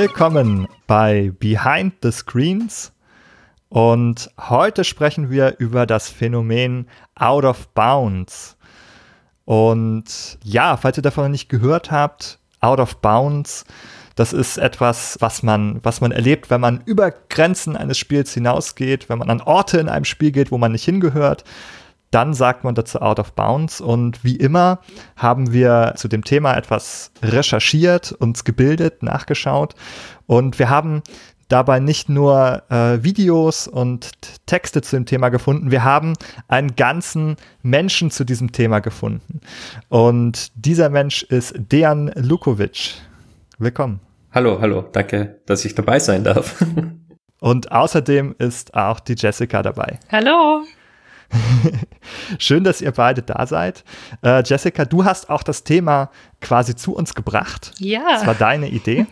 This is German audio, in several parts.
Willkommen bei Behind the Screens. Und heute sprechen wir über das Phänomen Out of Bounds. Und ja, falls ihr davon nicht gehört habt, Out of Bounds, das ist etwas, was man, was man erlebt, wenn man über Grenzen eines Spiels hinausgeht, wenn man an Orte in einem Spiel geht, wo man nicht hingehört. Dann sagt man dazu Out of Bounds. Und wie immer haben wir zu dem Thema etwas recherchiert, uns gebildet, nachgeschaut. Und wir haben dabei nicht nur äh, Videos und Texte zu dem Thema gefunden, wir haben einen ganzen Menschen zu diesem Thema gefunden. Und dieser Mensch ist Dejan Lukovic. Willkommen. Hallo, hallo, danke, dass ich dabei sein darf. und außerdem ist auch die Jessica dabei. Hallo. Schön, dass ihr beide da seid. Äh, Jessica, du hast auch das Thema quasi zu uns gebracht. Ja. Das war deine Idee.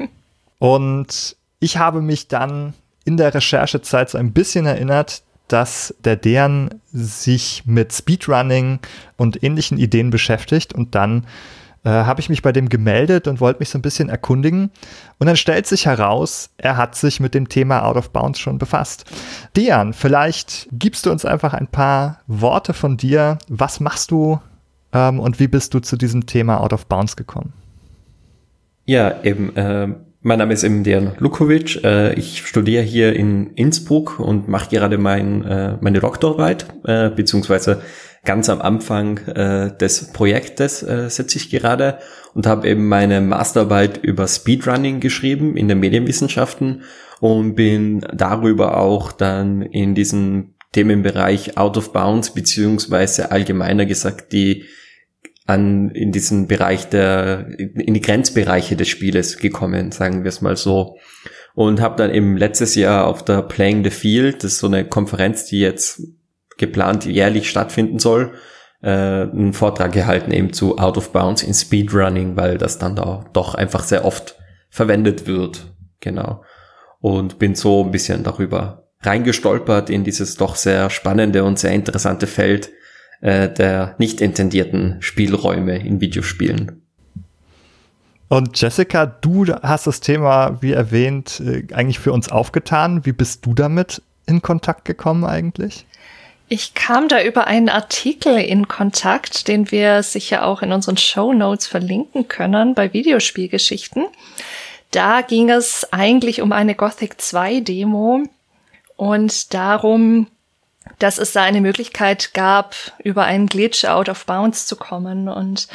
Und ich habe mich dann in der Recherchezeit so ein bisschen erinnert, dass der Dern sich mit Speedrunning und ähnlichen Ideen beschäftigt und dann äh, habe ich mich bei dem gemeldet und wollte mich so ein bisschen erkundigen. Und dann stellt sich heraus, er hat sich mit dem Thema Out of Bounds schon befasst. Dejan, vielleicht gibst du uns einfach ein paar Worte von dir. Was machst du ähm, und wie bist du zu diesem Thema Out of Bounds gekommen? Ja, eben. Äh, mein Name ist eben Dejan Lukovic. Äh, ich studiere hier in Innsbruck und mache gerade mein, äh, meine Doktorarbeit, äh, beziehungsweise ganz am Anfang äh, des Projektes äh, sitze ich gerade und habe eben meine Masterarbeit über Speedrunning geschrieben in den Medienwissenschaften und bin darüber auch dann in diesem Themenbereich Out of Bounds beziehungsweise allgemeiner gesagt die an in diesen Bereich der in die Grenzbereiche des Spieles gekommen, sagen wir es mal so. Und habe dann eben letztes Jahr auf der Playing the Field, das ist so eine Konferenz, die jetzt geplant jährlich stattfinden soll, äh, einen Vortrag gehalten eben zu Out of Bounds in Speedrunning, weil das dann da doch einfach sehr oft verwendet wird. Genau. Und bin so ein bisschen darüber reingestolpert in dieses doch sehr spannende und sehr interessante Feld äh, der nicht intendierten Spielräume in Videospielen. Und Jessica, du hast das Thema, wie erwähnt, äh, eigentlich für uns aufgetan. Wie bist du damit in Kontakt gekommen eigentlich? Ich kam da über einen Artikel in Kontakt, den wir sicher auch in unseren Show Notes verlinken können bei Videospielgeschichten. Da ging es eigentlich um eine Gothic 2 Demo und darum, dass es da eine Möglichkeit gab, über einen Glitch out of bounds zu kommen. Und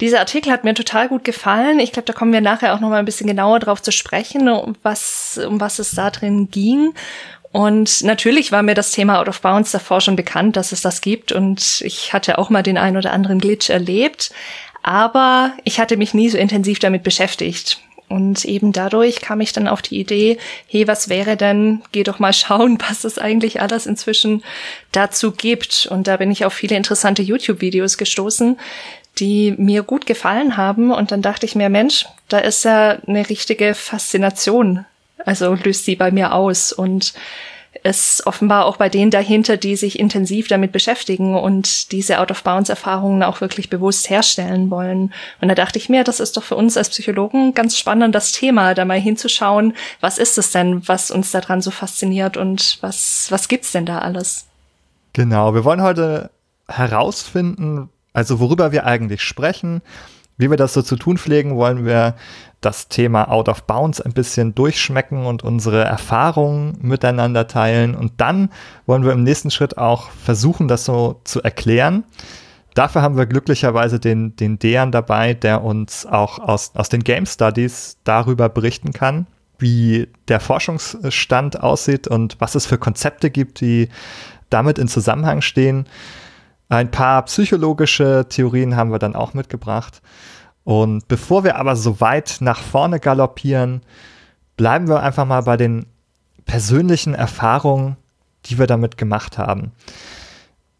dieser Artikel hat mir total gut gefallen. Ich glaube, da kommen wir nachher auch noch mal ein bisschen genauer drauf zu sprechen, um was, um was es da drin ging. Und natürlich war mir das Thema Out of Bounds davor schon bekannt, dass es das gibt. Und ich hatte auch mal den ein oder anderen Glitch erlebt. Aber ich hatte mich nie so intensiv damit beschäftigt. Und eben dadurch kam ich dann auf die Idee, hey, was wäre denn, geh doch mal schauen, was es eigentlich alles inzwischen dazu gibt. Und da bin ich auf viele interessante YouTube-Videos gestoßen, die mir gut gefallen haben. Und dann dachte ich mir, Mensch, da ist ja eine richtige Faszination also löst sie bei mir aus und es offenbar auch bei denen dahinter, die sich intensiv damit beschäftigen und diese Out-of-Bounds-Erfahrungen auch wirklich bewusst herstellen wollen. Und da dachte ich mir, das ist doch für uns als Psychologen ganz spannend, das Thema, da mal hinzuschauen, was ist es denn, was uns daran so fasziniert und was, was gibt's denn da alles? Genau, wir wollen heute herausfinden, also worüber wir eigentlich sprechen, wie wir das so zu tun pflegen, wollen wir das Thema Out of Bounds ein bisschen durchschmecken und unsere Erfahrungen miteinander teilen. Und dann wollen wir im nächsten Schritt auch versuchen, das so zu erklären. Dafür haben wir glücklicherweise den, den Dejan dabei, der uns auch aus, aus den Game Studies darüber berichten kann, wie der Forschungsstand aussieht und was es für Konzepte gibt, die damit in Zusammenhang stehen. Ein paar psychologische Theorien haben wir dann auch mitgebracht. Und bevor wir aber so weit nach vorne galoppieren, bleiben wir einfach mal bei den persönlichen Erfahrungen, die wir damit gemacht haben.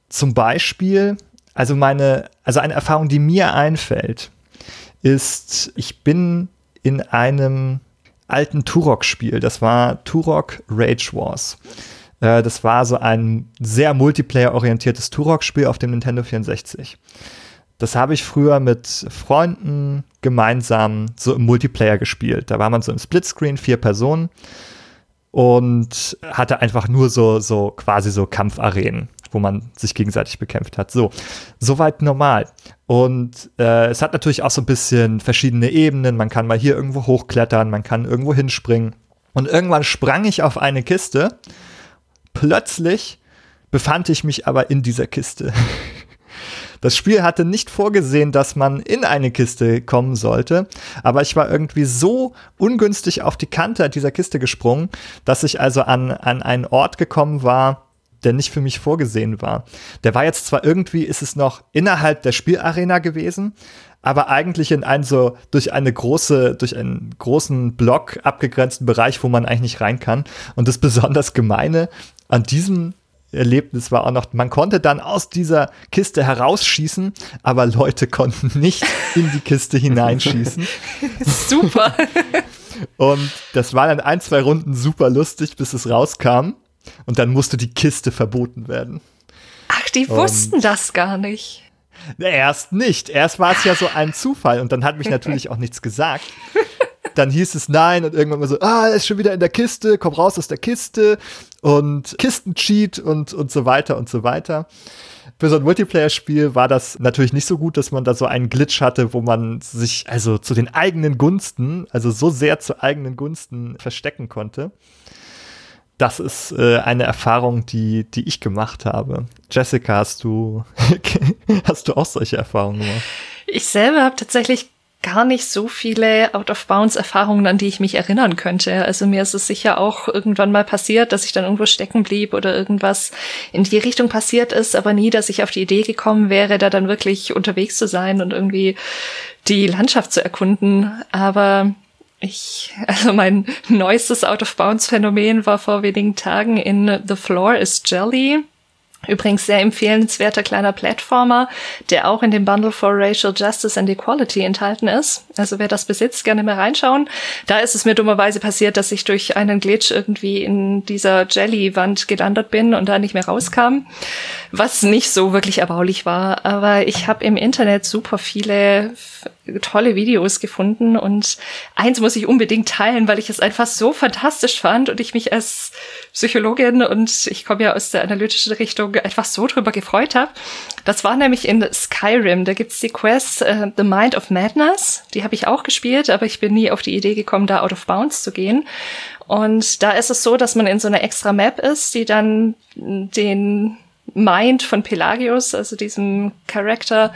Zum Beispiel, also meine, also eine Erfahrung, die mir einfällt, ist, ich bin in einem alten Turok-Spiel, das war Turok Rage Wars. Äh, das war so ein sehr multiplayer-orientiertes Turok-Spiel auf dem Nintendo 64. das habe ich früher mit Freunden gemeinsam so im Multiplayer gespielt. Da war man so im Splitscreen, vier Personen und hatte einfach nur so, so quasi so Kampfarenen, wo man sich gegenseitig bekämpft hat. So, soweit normal. Und äh, es hat natürlich auch so ein bisschen verschiedene Ebenen. Man kann mal hier irgendwo hochklettern, man kann irgendwo hinspringen. Und irgendwann sprang ich auf eine Kiste. Plötzlich befand ich mich aber in dieser Kiste. Das Spiel hatte nicht vorgesehen, dass man in eine Kiste kommen sollte, aber ich war irgendwie so ungünstig auf die Kante dieser Kiste gesprungen, dass ich also an, an einen Ort gekommen war, der nicht für mich vorgesehen war. Der war jetzt zwar irgendwie, ist es noch innerhalb der Spielarena gewesen, aber eigentlich in einen so durch eine große, durch einen großen Block abgegrenzten Bereich, wo man eigentlich nicht rein kann. Und das besonders Gemeine an diesem Erlebnis war auch noch, man konnte dann aus dieser Kiste herausschießen, aber Leute konnten nicht in die Kiste hineinschießen. super. Und das war dann ein, zwei Runden super lustig, bis es rauskam. Und dann musste die Kiste verboten werden. Ach, die und wussten das gar nicht. Erst nicht. Erst war es ja so ein Zufall und dann hat mich natürlich auch nichts gesagt dann hieß es nein und irgendwann mal so, ah, er ist schon wieder in der Kiste, komm raus aus der Kiste und Kistencheat und, und so weiter und so weiter. Für so ein Multiplayer-Spiel war das natürlich nicht so gut, dass man da so einen Glitch hatte, wo man sich also zu den eigenen Gunsten, also so sehr zu eigenen Gunsten verstecken konnte. Das ist äh, eine Erfahrung, die, die ich gemacht habe. Jessica, hast du, hast du auch solche Erfahrungen gemacht? Ich selber habe tatsächlich gar nicht so viele Out-of-Bounds-Erfahrungen, an die ich mich erinnern könnte. Also mir ist es sicher auch irgendwann mal passiert, dass ich dann irgendwo stecken blieb oder irgendwas in die Richtung passiert ist, aber nie, dass ich auf die Idee gekommen wäre, da dann wirklich unterwegs zu sein und irgendwie die Landschaft zu erkunden. Aber ich, also mein neuestes Out-of-Bounds-Phänomen war vor wenigen Tagen in The Floor is Jelly. Übrigens sehr empfehlenswerter kleiner Plattformer, der auch in dem Bundle for Racial Justice and Equality enthalten ist. Also wer das besitzt, gerne mal reinschauen. Da ist es mir dummerweise passiert, dass ich durch einen Glitch irgendwie in dieser Jelly-Wand gelandet bin und da nicht mehr rauskam, was nicht so wirklich erbaulich war. Aber ich habe im Internet super viele tolle Videos gefunden und eins muss ich unbedingt teilen, weil ich es einfach so fantastisch fand und ich mich als Psychologin und ich komme ja aus der analytischen Richtung einfach so drüber gefreut habe. Das war nämlich in Skyrim, da gibt's die Quest uh, The Mind of Madness, die habe ich auch gespielt, aber ich bin nie auf die Idee gekommen, da out of bounds zu gehen. Und da ist es so, dass man in so einer extra Map ist, die dann den Mind von Pelagius, also diesem Charakter,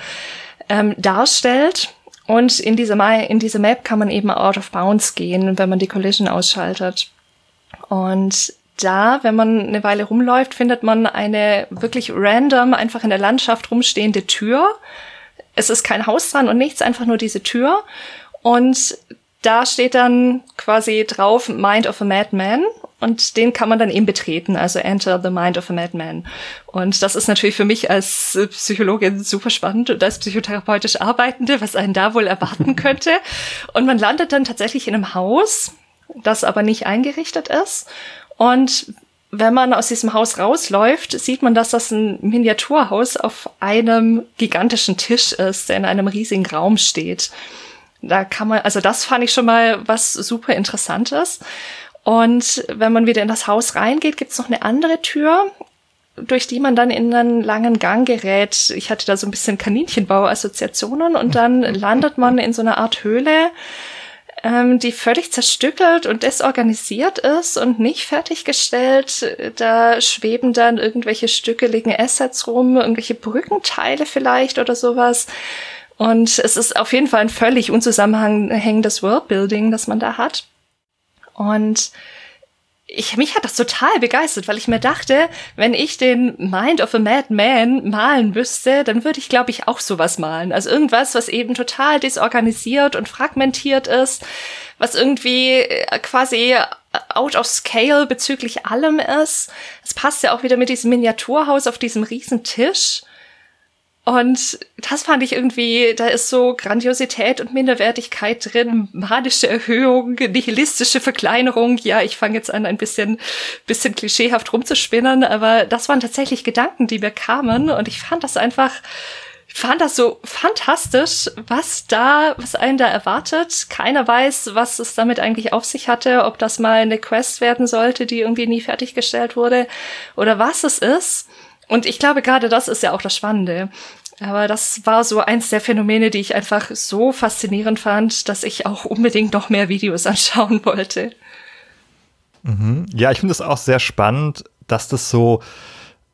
ähm, darstellt. Und in diese, in diese Map kann man eben out of bounds gehen, wenn man die Collision ausschaltet. Und da, wenn man eine Weile rumläuft, findet man eine wirklich random, einfach in der Landschaft rumstehende Tür. Es ist kein Haus dran und nichts, einfach nur diese Tür. Und da steht dann quasi drauf Mind of a Madman und den kann man dann eben betreten, also Enter the Mind of a Madman. Und das ist natürlich für mich als Psychologin super spannend und als psychotherapeutisch Arbeitende, was einen da wohl erwarten könnte. Und man landet dann tatsächlich in einem Haus, das aber nicht eingerichtet ist. Und wenn man aus diesem Haus rausläuft, sieht man, dass das ein Miniaturhaus auf einem gigantischen Tisch ist, der in einem riesigen Raum steht. Da kann man, also das fand ich schon mal was super Interessantes. Und wenn man wieder in das Haus reingeht, gibt's noch eine andere Tür, durch die man dann in einen langen Gang gerät. Ich hatte da so ein bisschen Kaninchenbau-Assoziationen und dann landet man in so einer Art Höhle, ähm, die völlig zerstückelt und desorganisiert ist und nicht fertiggestellt. Da schweben dann irgendwelche stückeligen Assets rum, irgendwelche Brückenteile vielleicht oder sowas. Und es ist auf jeden Fall ein völlig unzusammenhängendes Worldbuilding, das man da hat. Und ich, mich hat das total begeistert, weil ich mir dachte, wenn ich den Mind of a Madman malen müsste, dann würde ich, glaube ich, auch sowas malen. Also irgendwas, was eben total desorganisiert und fragmentiert ist, was irgendwie äh, quasi out of scale bezüglich allem ist. Es passt ja auch wieder mit diesem Miniaturhaus auf diesem riesen Tisch. Und das fand ich irgendwie, da ist so Grandiosität und Minderwertigkeit drin, manische Erhöhung, nihilistische Verkleinerung. Ja, ich fange jetzt an, ein bisschen, bisschen klischeehaft rumzuspinnen, aber das waren tatsächlich Gedanken, die mir kamen und ich fand das einfach fand das so fantastisch, was da, was einen da erwartet. Keiner weiß, was es damit eigentlich auf sich hatte, ob das mal eine Quest werden sollte, die irgendwie nie fertiggestellt wurde oder was es ist. Und ich glaube, gerade das ist ja auch das Spannende. Aber das war so eins der Phänomene, die ich einfach so faszinierend fand, dass ich auch unbedingt noch mehr Videos anschauen wollte. Mhm. Ja, ich finde es auch sehr spannend, dass das so,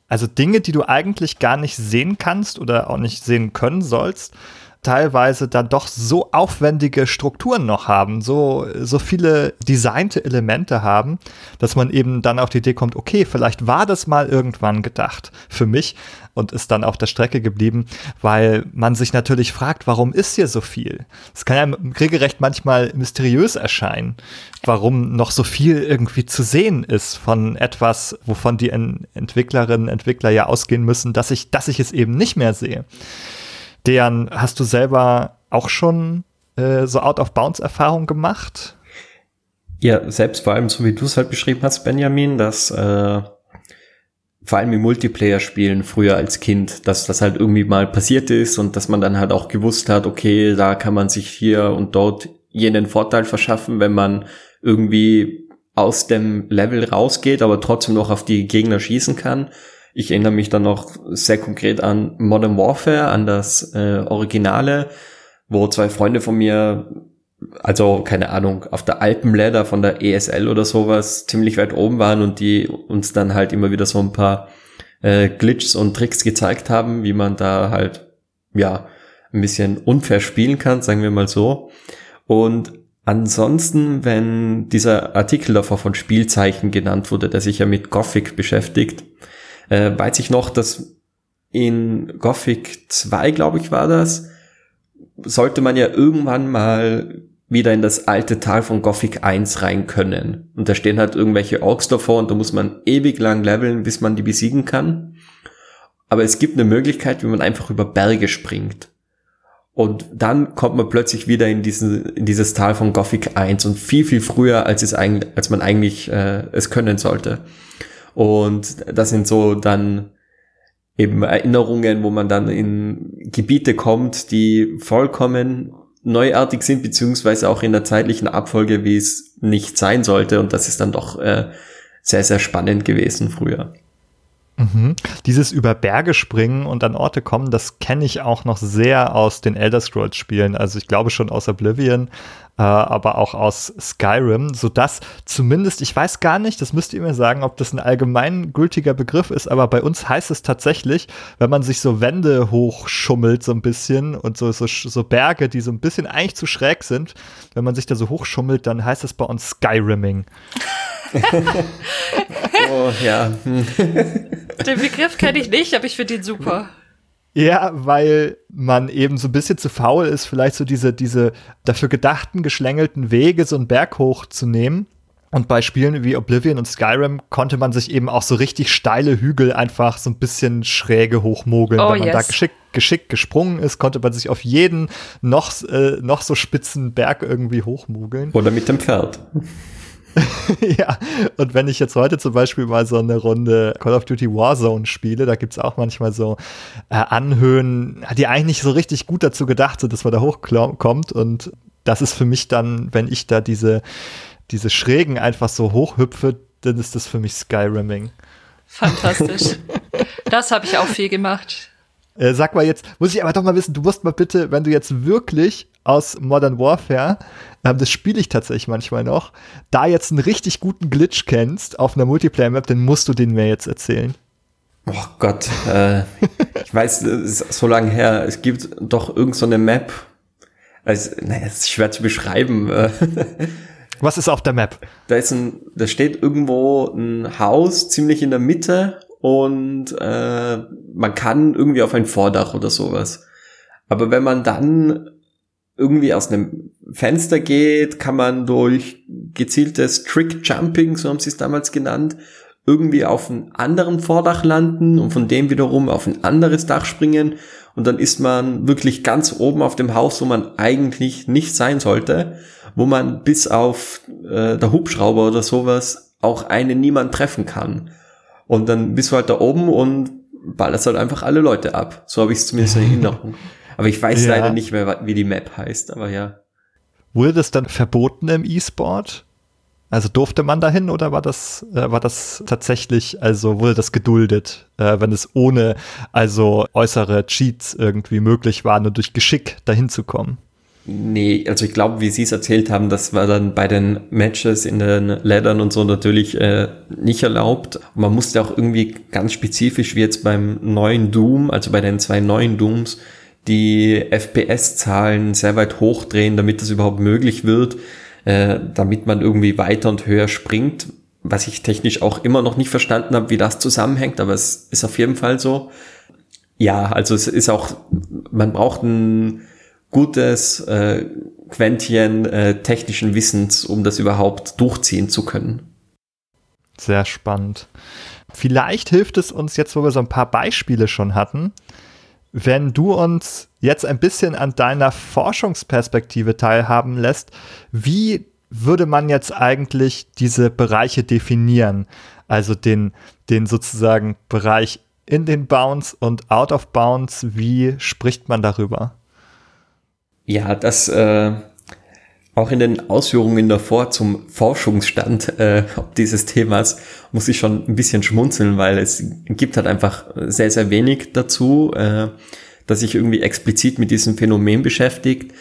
also Dinge, die du eigentlich gar nicht sehen kannst oder auch nicht sehen können sollst, teilweise dann doch so aufwendige Strukturen noch haben, so, so viele designte Elemente haben, dass man eben dann auf die Idee kommt, okay, vielleicht war das mal irgendwann gedacht für mich und ist dann auf der Strecke geblieben, weil man sich natürlich fragt, warum ist hier so viel? Es kann ja regelrecht manchmal mysteriös erscheinen, warum noch so viel irgendwie zu sehen ist von etwas, wovon die Entwicklerinnen, Entwickler ja ausgehen müssen, dass ich, dass ich es eben nicht mehr sehe. Deren, hast du selber auch schon äh, so Out-of-Bounds-Erfahrung gemacht? Ja, selbst vor allem, so wie du es halt beschrieben hast, Benjamin, dass äh, vor allem im Multiplayer-Spielen früher als Kind, dass das halt irgendwie mal passiert ist und dass man dann halt auch gewusst hat, okay, da kann man sich hier und dort jenen Vorteil verschaffen, wenn man irgendwie aus dem Level rausgeht, aber trotzdem noch auf die Gegner schießen kann. Ich erinnere mich dann noch sehr konkret an Modern Warfare, an das äh, Originale, wo zwei Freunde von mir, also keine Ahnung, auf der Alpenladder von der ESL oder sowas ziemlich weit oben waren und die uns dann halt immer wieder so ein paar äh, Glitches und Tricks gezeigt haben, wie man da halt, ja, ein bisschen unfair spielen kann, sagen wir mal so. Und ansonsten, wenn dieser Artikel davor von Spielzeichen genannt wurde, der sich ja mit Gothic beschäftigt, äh, weiß ich noch, dass in Gothic 2, glaube ich, war das, sollte man ja irgendwann mal wieder in das alte Tal von Gothic 1 rein können. Und da stehen halt irgendwelche Orks davor und da muss man ewig lang leveln, bis man die besiegen kann. Aber es gibt eine Möglichkeit, wie man einfach über Berge springt. Und dann kommt man plötzlich wieder in, diesen, in dieses Tal von Gothic 1 und viel, viel früher, als, es eigentlich, als man eigentlich äh, es können sollte. Und das sind so dann eben Erinnerungen, wo man dann in Gebiete kommt, die vollkommen neuartig sind, beziehungsweise auch in der zeitlichen Abfolge, wie es nicht sein sollte. Und das ist dann doch äh, sehr, sehr spannend gewesen früher. Mhm. Dieses über Berge springen und an Orte kommen, das kenne ich auch noch sehr aus den Elder Scrolls Spielen. Also ich glaube schon aus Oblivion, äh, aber auch aus Skyrim, sodass zumindest, ich weiß gar nicht, das müsst ihr mir sagen, ob das ein allgemeingültiger Begriff ist, aber bei uns heißt es tatsächlich, wenn man sich so Wände hochschummelt so ein bisschen und so, so, so Berge, die so ein bisschen eigentlich zu schräg sind, wenn man sich da so hochschummelt, dann heißt es bei uns Skyrimming. oh ja. Den Begriff kenne ich nicht, aber ich finde ihn super. Ja, weil man eben so ein bisschen zu faul ist, vielleicht so diese, diese dafür gedachten, geschlängelten Wege so einen Berg hoch zu nehmen. Und bei Spielen wie Oblivion und Skyrim konnte man sich eben auch so richtig steile Hügel einfach so ein bisschen schräge hochmogeln. Oh, Wenn man yes. da geschickt, geschickt gesprungen ist, konnte man sich auf jeden noch, äh, noch so spitzen Berg irgendwie hochmogeln. Oder mit dem Pferd. ja, und wenn ich jetzt heute zum Beispiel mal so eine Runde Call of Duty Warzone spiele, da gibt es auch manchmal so äh, Anhöhen, die eigentlich nicht so richtig gut dazu gedacht sind, dass man da hochkommt. Und das ist für mich dann, wenn ich da diese, diese Schrägen einfach so hochhüpfe, dann ist das für mich Skyrimming. Fantastisch. das habe ich auch viel gemacht. Äh, sag mal jetzt, muss ich aber doch mal wissen, du musst mal bitte, wenn du jetzt wirklich aus Modern Warfare, ähm, das spiele ich tatsächlich manchmal noch, da jetzt einen richtig guten Glitch kennst auf einer Multiplayer-Map, dann musst du den mir jetzt erzählen. Oh Gott, äh, ich weiß, es ist so lange her, es gibt doch irgend so eine Map, also, naja, es ist schwer zu beschreiben. Äh. Was ist auf der Map? Da ist ein, da steht irgendwo ein Haus ziemlich in der Mitte und äh, man kann irgendwie auf ein Vordach oder sowas. Aber wenn man dann irgendwie aus einem Fenster geht, kann man durch gezieltes Trick Jumping, so haben sie es damals genannt, irgendwie auf einen anderen Vordach landen und von dem wiederum auf ein anderes Dach springen und dann ist man wirklich ganz oben auf dem Haus, wo man eigentlich nicht sein sollte, wo man bis auf äh, der Hubschrauber oder sowas auch einen niemand treffen kann. Und dann bist du halt da oben und ballerst halt einfach alle Leute ab. So habe ich es zumindest in Erinnerung. Aber ich weiß ja. leider nicht mehr, wie die Map heißt, aber ja. Wurde das dann verboten im E-Sport? Also durfte man dahin oder war das, äh, war das tatsächlich, also wurde das geduldet, äh, wenn es ohne also äußere Cheats irgendwie möglich war, nur durch Geschick dahin zu kommen? Nee, also ich glaube, wie Sie es erzählt haben, das war dann bei den Matches in den Lädern und so natürlich äh, nicht erlaubt. Man musste auch irgendwie ganz spezifisch, wie jetzt beim neuen Doom, also bei den zwei neuen Dooms, die FPS-Zahlen sehr weit hochdrehen, damit das überhaupt möglich wird äh, damit man irgendwie weiter und höher springt, was ich technisch auch immer noch nicht verstanden habe, wie das zusammenhängt, aber es ist auf jeden Fall so. Ja, also es ist auch, man braucht ein gutes äh, Quäntchen äh, technischen Wissens, um das überhaupt durchziehen zu können. Sehr spannend. Vielleicht hilft es uns jetzt, wo wir so ein paar Beispiele schon hatten, wenn du uns jetzt ein bisschen an deiner Forschungsperspektive teilhaben lässt, wie würde man jetzt eigentlich diese Bereiche definieren? Also den, den sozusagen Bereich in den Bounds und out of Bounds, wie spricht man darüber? Ja, das äh, auch in den Ausführungen davor zum Forschungsstand äh, dieses Themas muss ich schon ein bisschen schmunzeln, weil es gibt halt einfach sehr, sehr wenig dazu, äh, dass sich irgendwie explizit mit diesem Phänomen beschäftigt.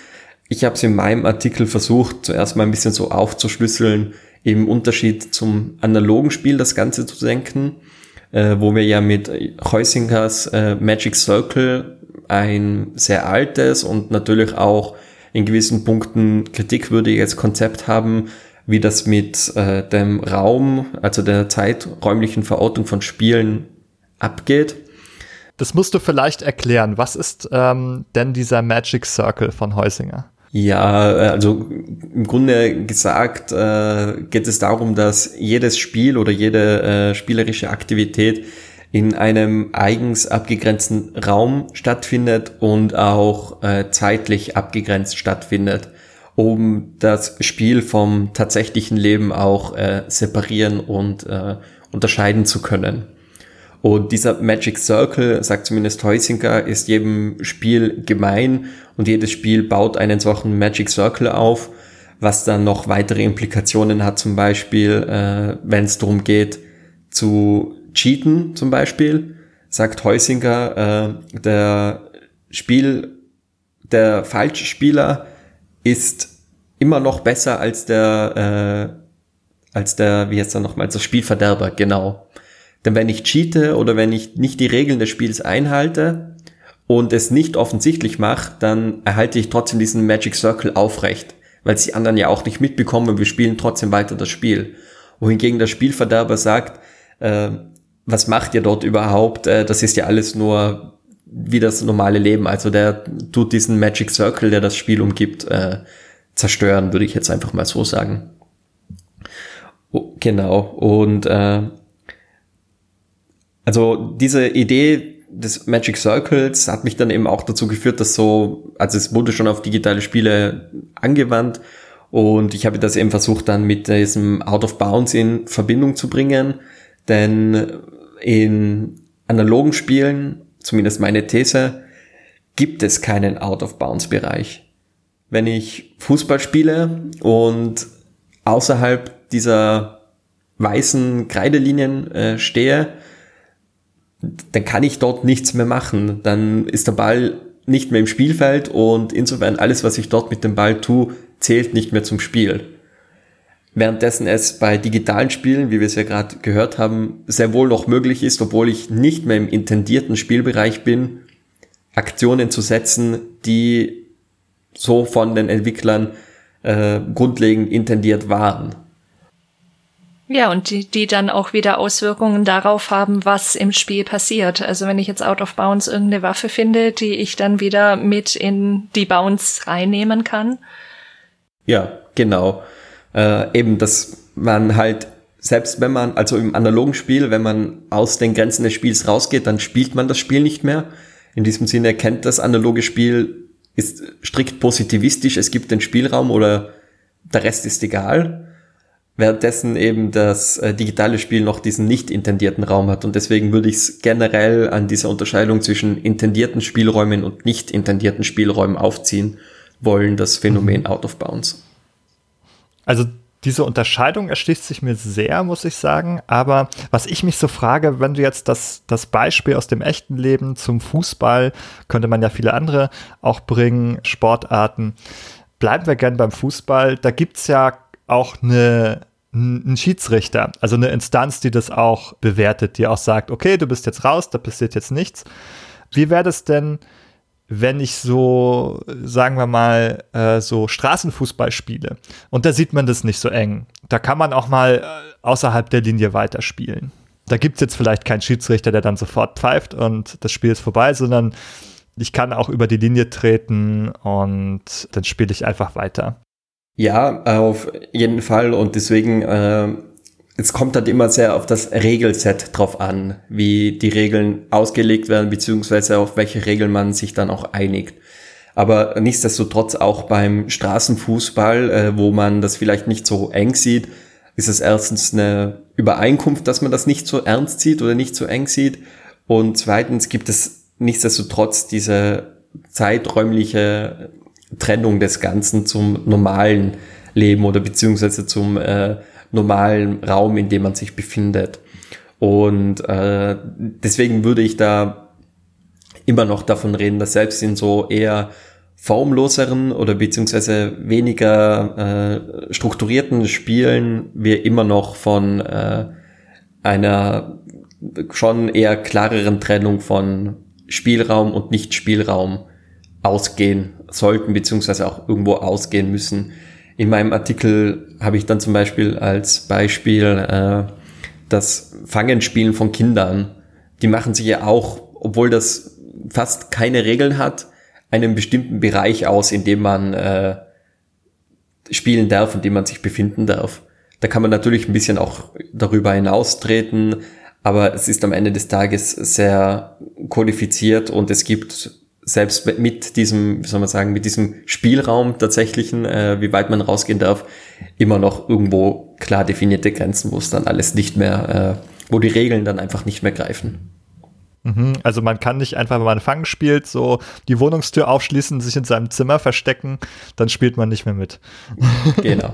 Ich habe es in meinem Artikel versucht, zuerst mal ein bisschen so aufzuschlüsseln, im Unterschied zum analogen Spiel das Ganze zu senken, äh, wo wir ja mit Heusingers äh, Magic Circle ein sehr altes und natürlich auch in gewissen Punkten kritikwürdiges Konzept haben, wie das mit äh, dem Raum, also der zeiträumlichen Verortung von Spielen abgeht. Das musst du vielleicht erklären. Was ist ähm, denn dieser Magic Circle von Heusinger? Ja, also im Grunde gesagt äh, geht es darum, dass jedes Spiel oder jede äh, spielerische Aktivität in einem eigens abgegrenzten Raum stattfindet und auch äh, zeitlich abgegrenzt stattfindet, um das Spiel vom tatsächlichen Leben auch äh, separieren und äh, unterscheiden zu können. Und dieser Magic Circle, sagt zumindest Heusinger, ist jedem Spiel gemein und jedes Spiel baut einen solchen Magic Circle auf, was dann noch weitere Implikationen hat, zum Beispiel, äh, wenn es darum geht, zu cheaten zum Beispiel, sagt Heusinger, äh, der Spiel, der Falschspieler ist immer noch besser als der, äh, als der, wie heißt er nochmal, der Spielverderber, genau. Denn wenn ich cheate oder wenn ich nicht die Regeln des Spiels einhalte und es nicht offensichtlich mache, dann erhalte ich trotzdem diesen Magic Circle aufrecht, weil es die anderen ja auch nicht mitbekommen und wir spielen trotzdem weiter das Spiel. Wohingegen der Spielverderber sagt, äh, was macht ihr dort überhaupt? Äh, das ist ja alles nur wie das normale Leben. Also der tut diesen Magic Circle, der das Spiel umgibt, äh, zerstören, würde ich jetzt einfach mal so sagen. Oh, genau. Und äh, also diese Idee des Magic Circles hat mich dann eben auch dazu geführt, dass so, also es wurde schon auf digitale Spiele angewandt und ich habe das eben versucht dann mit diesem Out of Bounds in Verbindung zu bringen denn in analogen Spielen, zumindest meine These, gibt es keinen Out-of-Bounds-Bereich. Wenn ich Fußball spiele und außerhalb dieser weißen Kreidelinien äh, stehe, dann kann ich dort nichts mehr machen. Dann ist der Ball nicht mehr im Spielfeld und insofern alles, was ich dort mit dem Ball tue, zählt nicht mehr zum Spiel. Währenddessen es bei digitalen Spielen, wie wir es ja gerade gehört haben, sehr wohl noch möglich ist, obwohl ich nicht mehr im intendierten Spielbereich bin, Aktionen zu setzen, die so von den Entwicklern äh, grundlegend intendiert waren. Ja, und die, die dann auch wieder Auswirkungen darauf haben, was im Spiel passiert. Also wenn ich jetzt out of bounds irgendeine Waffe finde, die ich dann wieder mit in die Bounds reinnehmen kann. Ja, genau äh, eben, dass man halt, selbst wenn man, also im analogen Spiel, wenn man aus den Grenzen des Spiels rausgeht, dann spielt man das Spiel nicht mehr. In diesem Sinne erkennt das analoge Spiel, ist strikt positivistisch, es gibt den Spielraum oder der Rest ist egal. währenddessen eben das äh, digitale Spiel noch diesen nicht intendierten Raum hat. Und deswegen würde ich es generell an dieser Unterscheidung zwischen intendierten Spielräumen und nicht intendierten Spielräumen aufziehen wollen, das Phänomen mhm. Out of Bounds. Also diese Unterscheidung erschließt sich mir sehr, muss ich sagen. Aber was ich mich so frage, wenn du jetzt das, das Beispiel aus dem echten Leben zum Fußball, könnte man ja viele andere auch bringen, Sportarten. Bleiben wir gern beim Fußball. Da gibt es ja auch eine, einen Schiedsrichter, also eine Instanz, die das auch bewertet, die auch sagt, okay, du bist jetzt raus, da passiert jetzt nichts. Wie wäre das denn, wenn ich so, sagen wir mal, äh, so Straßenfußball spiele. Und da sieht man das nicht so eng. Da kann man auch mal äh, außerhalb der Linie weiterspielen. Da gibt es jetzt vielleicht keinen Schiedsrichter, der dann sofort pfeift und das Spiel ist vorbei, sondern ich kann auch über die Linie treten und dann spiele ich einfach weiter. Ja, auf jeden Fall. Und deswegen äh, es kommt halt immer sehr auf das Regelset drauf an, wie die Regeln ausgelegt werden, beziehungsweise auf welche Regeln man sich dann auch einigt. Aber nichtsdestotrotz auch beim Straßenfußball, äh, wo man das vielleicht nicht so eng sieht, ist es erstens eine Übereinkunft, dass man das nicht so ernst sieht oder nicht so eng sieht. Und zweitens gibt es nichtsdestotrotz diese zeiträumliche Trennung des Ganzen zum normalen Leben oder beziehungsweise zum äh, normalen Raum, in dem man sich befindet. Und äh, deswegen würde ich da immer noch davon reden, dass selbst in so eher formloseren oder beziehungsweise weniger äh, strukturierten Spielen wir immer noch von äh, einer schon eher klareren Trennung von Spielraum und Nicht-Spielraum ausgehen sollten, beziehungsweise auch irgendwo ausgehen müssen. In meinem Artikel habe ich dann zum Beispiel als Beispiel äh, das Fangenspielen von Kindern. Die machen sich ja auch, obwohl das fast keine Regeln hat, einen bestimmten Bereich aus, in dem man äh, spielen darf, in dem man sich befinden darf. Da kann man natürlich ein bisschen auch darüber hinaustreten, aber es ist am Ende des Tages sehr kodifiziert und es gibt selbst mit diesem, wie soll man sagen, mit diesem Spielraum tatsächlichen, äh, wie weit man rausgehen darf, immer noch irgendwo klar definierte Grenzen, wo es dann alles nicht mehr, äh, wo die Regeln dann einfach nicht mehr greifen. Mhm, also man kann nicht einfach, wenn man Fang spielt, so die Wohnungstür aufschließen, sich in seinem Zimmer verstecken, dann spielt man nicht mehr mit. Genau.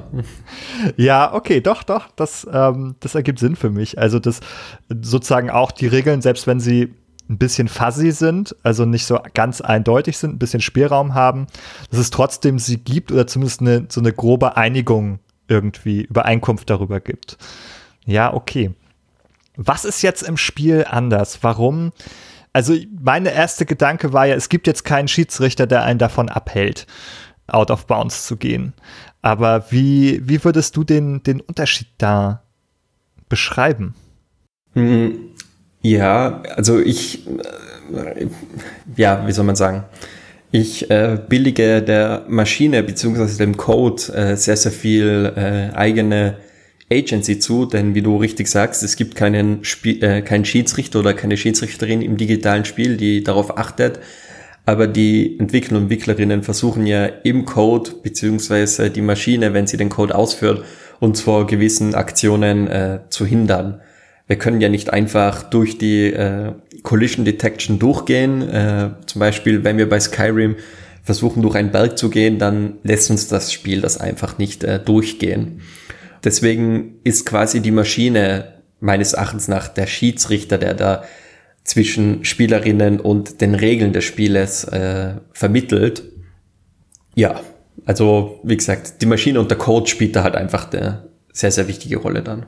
ja, okay, doch, doch, das, ähm, das ergibt Sinn für mich. Also das sozusagen auch die Regeln, selbst wenn sie ein bisschen fuzzy sind, also nicht so ganz eindeutig sind, ein bisschen Spielraum haben, dass es trotzdem sie gibt oder zumindest eine, so eine grobe Einigung irgendwie, Übereinkunft darüber gibt. Ja, okay. Was ist jetzt im Spiel anders? Warum? Also meine erste Gedanke war ja, es gibt jetzt keinen Schiedsrichter, der einen davon abhält, out of bounds zu gehen. Aber wie, wie würdest du den, den Unterschied da beschreiben? Hm, ja, also ich, äh, ja, wie soll man sagen? Ich äh, billige der Maschine beziehungsweise dem Code äh, sehr, sehr viel äh, eigene Agency zu, denn wie du richtig sagst, es gibt keinen, Spiel, äh, keinen Schiedsrichter oder keine Schiedsrichterin im digitalen Spiel, die darauf achtet. Aber die Entwickler und Entwicklerinnen versuchen ja im Code beziehungsweise die Maschine, wenn sie den Code ausführt, uns vor gewissen Aktionen äh, zu hindern wir können ja nicht einfach durch die äh, Collision Detection durchgehen. Äh, zum Beispiel, wenn wir bei Skyrim versuchen, durch einen Berg zu gehen, dann lässt uns das Spiel das einfach nicht äh, durchgehen. Deswegen ist quasi die Maschine meines Erachtens nach der Schiedsrichter, der da zwischen Spielerinnen und den Regeln des Spieles äh, vermittelt. Ja, also wie gesagt, die Maschine und der Code spielt da halt einfach eine sehr, sehr wichtige Rolle dann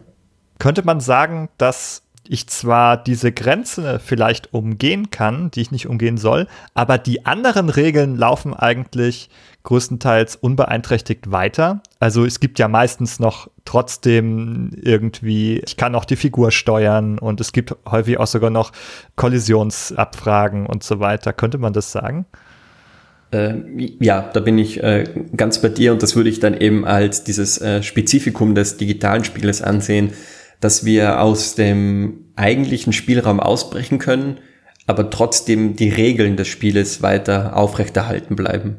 könnte man sagen, dass ich zwar diese Grenze vielleicht umgehen kann, die ich nicht umgehen soll, aber die anderen Regeln laufen eigentlich größtenteils unbeeinträchtigt weiter. Also es gibt ja meistens noch trotzdem irgendwie, ich kann auch die Figur steuern und es gibt häufig auch sogar noch Kollisionsabfragen und so weiter. Könnte man das sagen? Äh, ja, da bin ich äh, ganz bei dir und das würde ich dann eben als dieses äh, Spezifikum des digitalen Spieles ansehen, dass wir aus dem eigentlichen Spielraum ausbrechen können, aber trotzdem die Regeln des Spieles weiter aufrechterhalten bleiben.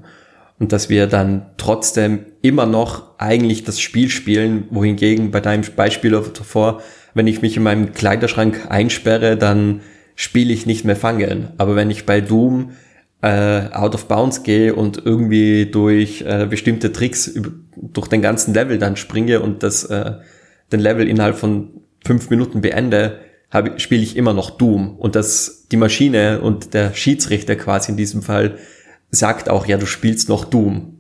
und dass wir dann trotzdem immer noch eigentlich das Spiel spielen, wohingegen bei deinem Beispiel davor, wenn ich mich in meinem Kleiderschrank einsperre, dann spiele ich nicht mehr Fangen. Aber wenn ich bei Doom äh, out of bounds gehe und irgendwie durch äh, bestimmte Tricks über, durch den ganzen Level dann springe und das äh, den Level innerhalb von fünf Minuten beende, spiele ich immer noch Doom. Und das die Maschine und der Schiedsrichter quasi in diesem Fall sagt auch, ja, du spielst noch Doom.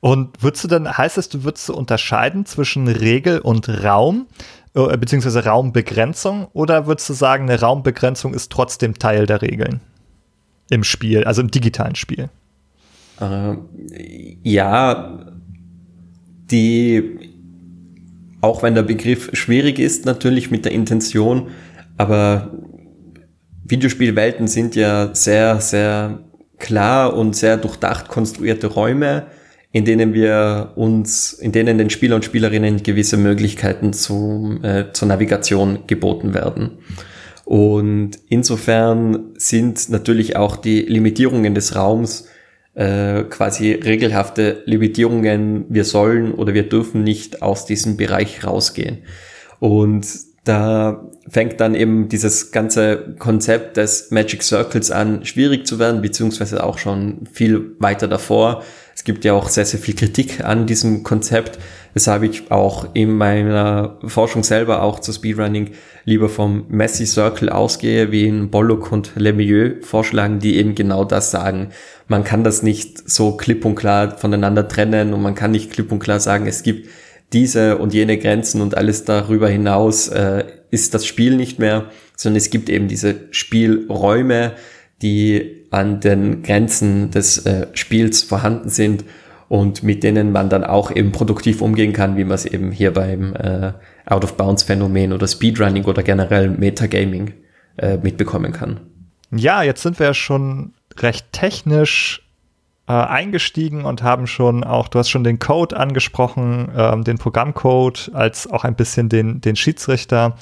Und würdest du dann, heißt es, du würdest unterscheiden zwischen Regel und Raum, äh, beziehungsweise Raumbegrenzung, oder würdest du sagen, eine Raumbegrenzung ist trotzdem Teil der Regeln im Spiel, also im digitalen Spiel? Äh, ja, die, auch wenn der Begriff schwierig ist, natürlich mit der Intention, aber Videospielwelten sind ja sehr, sehr klar und sehr durchdacht konstruierte Räume, in denen wir uns, in denen den Spieler und Spielerinnen gewisse Möglichkeiten zum, äh, zur Navigation geboten werden. Und insofern sind natürlich auch die Limitierungen des Raums äh, quasi regelhafte Limitierungen. Wir sollen oder wir dürfen nicht aus diesem Bereich rausgehen. Und da fängt dann eben dieses ganze Konzept des Magic Circles an, schwierig zu werden, beziehungsweise auch schon viel weiter davor. Es gibt ja auch sehr, sehr viel Kritik an diesem Konzept, weshalb ich auch in meiner Forschung selber auch zu Speedrunning lieber vom Messi Circle ausgehe, wie in Bollock und Lemieux vorschlagen, die eben genau das sagen. Man kann das nicht so klipp und klar voneinander trennen und man kann nicht klipp und klar sagen, es gibt diese und jene Grenzen und alles darüber hinaus äh, ist das Spiel nicht mehr, sondern es gibt eben diese Spielräume, die an den Grenzen des äh, Spiels vorhanden sind und mit denen man dann auch eben produktiv umgehen kann, wie man es eben hier beim äh, Out-of-Bounds-Phänomen oder Speedrunning oder generell Metagaming äh, mitbekommen kann. Ja, jetzt sind wir schon recht technisch äh, eingestiegen und haben schon auch, du hast schon den Code angesprochen, ähm, den Programmcode, als auch ein bisschen den, den Schiedsrichter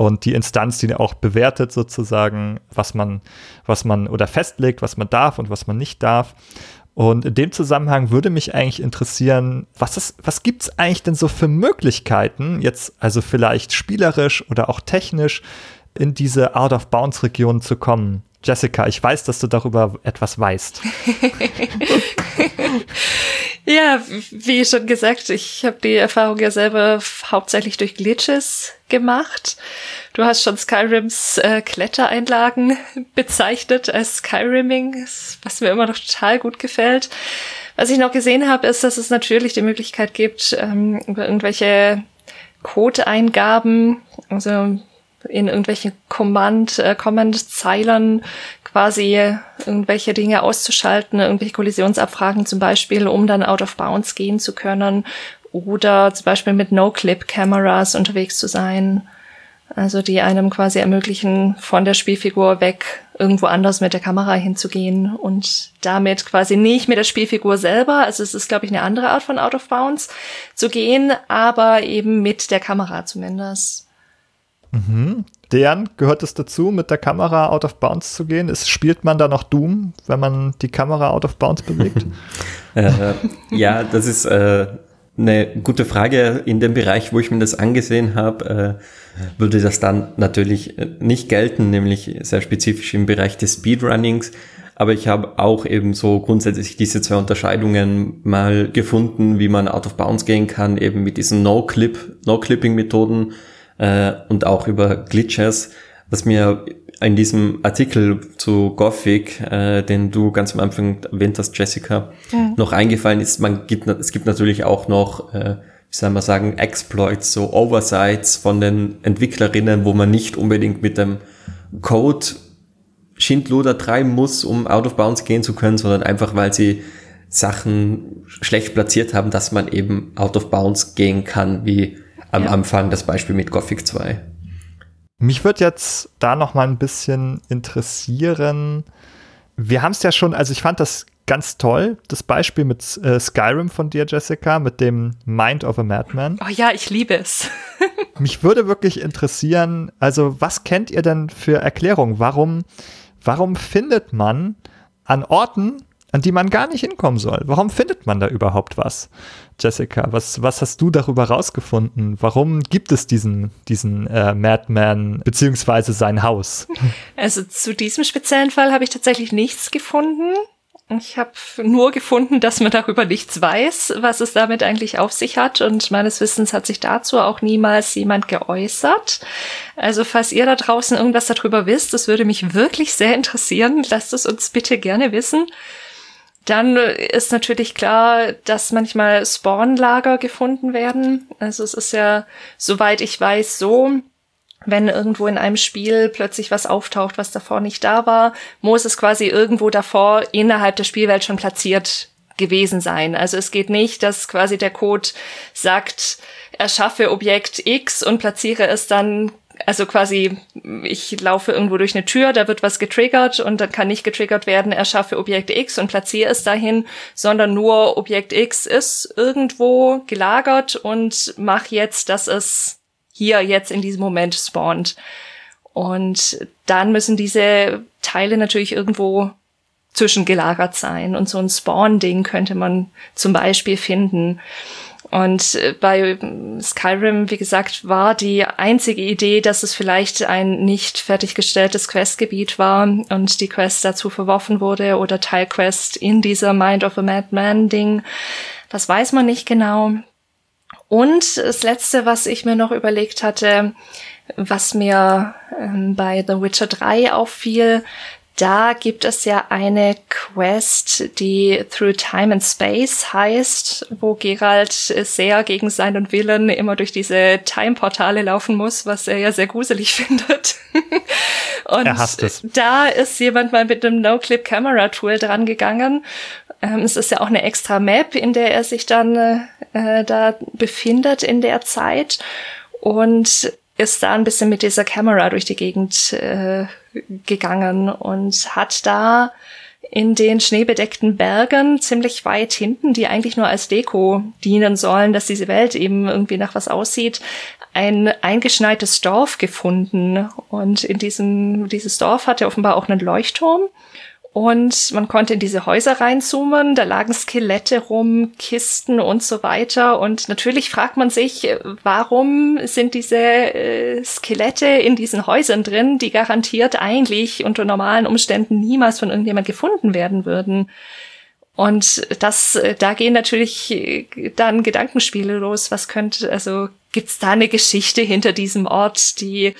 und die Instanz, die auch bewertet sozusagen, was man, was man oder festlegt, was man darf und was man nicht darf. Und in dem Zusammenhang würde mich eigentlich interessieren, was, was gibt es eigentlich denn so für Möglichkeiten, jetzt also vielleicht spielerisch oder auch technisch, in diese Out-of-Bounds-Region zu kommen? Jessica, ich weiß, dass du darüber etwas weißt. ja, wie schon gesagt, ich habe die Erfahrung ja selber hauptsächlich durch Glitches gemacht. Du hast schon Skyrims äh, Klettereinlagen bezeichnet als Skyrimming, was mir immer noch total gut gefällt. Was ich noch gesehen habe, ist, dass es natürlich die Möglichkeit gibt, ähm, über irgendwelche Codeingaben, also in irgendwelchen Command, äh, Command-Zeilern quasi irgendwelche Dinge auszuschalten, irgendwelche Kollisionsabfragen zum Beispiel, um dann out of bounds gehen zu können oder zum Beispiel mit No-Clip-Cameras unterwegs zu sein. Also die einem quasi ermöglichen, von der Spielfigur weg irgendwo anders mit der Kamera hinzugehen und damit quasi nicht mit der Spielfigur selber, also es ist, glaube ich, eine andere Art von Out of Bounds zu gehen, aber eben mit der Kamera zumindest. Mhm. Deren gehört es dazu, mit der Kamera out of bounds zu gehen? Ist, spielt man da noch Doom, wenn man die Kamera out of bounds bewegt? äh, ja, das ist äh, eine gute Frage. In dem Bereich, wo ich mir das angesehen habe, äh, würde das dann natürlich äh, nicht gelten, nämlich sehr spezifisch im Bereich des Speedrunnings. Aber ich habe auch eben so grundsätzlich diese zwei Unterscheidungen mal gefunden, wie man out of bounds gehen kann, eben mit diesen No-Clip, No-Clipping-Methoden äh, und auch über Glitches, was mir in diesem Artikel zu Gothic, äh, den du ganz am Anfang erwähnt hast, Jessica, ja. noch eingefallen ist, man gibt, es gibt natürlich auch noch, äh, wie soll man sagen, Exploits, so Oversights von den Entwicklerinnen, wo man nicht unbedingt mit dem Code Schindluder treiben muss, um out of bounds gehen zu können, sondern einfach, weil sie Sachen schlecht platziert haben, dass man eben out of bounds gehen kann, wie am ja. Anfang das Beispiel mit Gothic 2. Mich wird jetzt da noch mal ein bisschen interessieren. Wir haben es ja schon, also ich fand das ganz toll, das Beispiel mit äh, Skyrim von dir, Jessica, mit dem Mind of a Madman. Oh ja, ich liebe es. Mich würde wirklich interessieren, also was kennt ihr denn für Erklärungen? Warum, warum findet man an Orten, an die man gar nicht hinkommen soll. Warum findet man da überhaupt was? Jessica, was, was hast du darüber rausgefunden? Warum gibt es diesen, diesen äh, Madman beziehungsweise sein Haus? Also zu diesem speziellen Fall habe ich tatsächlich nichts gefunden. Ich habe nur gefunden, dass man darüber nichts weiß, was es damit eigentlich auf sich hat. Und meines Wissens hat sich dazu auch niemals jemand geäußert. Also falls ihr da draußen irgendwas darüber wisst, das würde mich wirklich sehr interessieren. Lasst es uns bitte gerne wissen. Dann ist natürlich klar, dass manchmal Spawnlager gefunden werden. Also es ist ja, soweit ich weiß, so, wenn irgendwo in einem Spiel plötzlich was auftaucht, was davor nicht da war, muss es quasi irgendwo davor innerhalb der Spielwelt schon platziert gewesen sein. Also es geht nicht, dass quasi der Code sagt, erschaffe Objekt X und platziere es dann also quasi, ich laufe irgendwo durch eine Tür, da wird was getriggert und dann kann nicht getriggert werden, erschaffe Objekt X und platziere es dahin, sondern nur Objekt X ist irgendwo gelagert und mach jetzt, dass es hier jetzt in diesem Moment spawnt. Und dann müssen diese Teile natürlich irgendwo zwischengelagert sein. Und so ein Spawn-Ding könnte man zum Beispiel finden. Und äh, bei Skyrim, wie gesagt, war die einzige Idee, dass es vielleicht ein nicht fertiggestelltes Questgebiet war und die Quest dazu verworfen wurde oder Teilquest in dieser Mind of a Madman Ding. Das weiß man nicht genau. Und das letzte, was ich mir noch überlegt hatte, was mir ähm, bei The Witcher 3 auffiel, da gibt es ja eine Quest, die Through Time and Space heißt, wo Geralt sehr gegen seinen Willen immer durch diese Time-Portale laufen muss, was er ja sehr gruselig findet. Und er hasst es. da ist jemand mal mit einem No-Clip-Camera-Tool dran gegangen. Ähm, es ist ja auch eine extra Map, in der er sich dann äh, da befindet in der Zeit. Und ist da ein bisschen mit dieser Kamera durch die Gegend äh, gegangen und hat da in den schneebedeckten Bergen ziemlich weit hinten, die eigentlich nur als Deko dienen sollen, dass diese Welt eben irgendwie nach was aussieht, ein eingeschneites Dorf gefunden. Und in diesem, dieses Dorf hatte offenbar auch einen Leuchtturm. Und man konnte in diese Häuser reinzoomen, da lagen Skelette rum, Kisten und so weiter. Und natürlich fragt man sich, warum sind diese äh, Skelette in diesen Häusern drin, die garantiert eigentlich unter normalen Umständen niemals von irgendjemand gefunden werden würden. Und das, äh, da gehen natürlich äh, dann Gedankenspiele los. Was könnte, also Gibt's da eine Geschichte hinter diesem Ort, die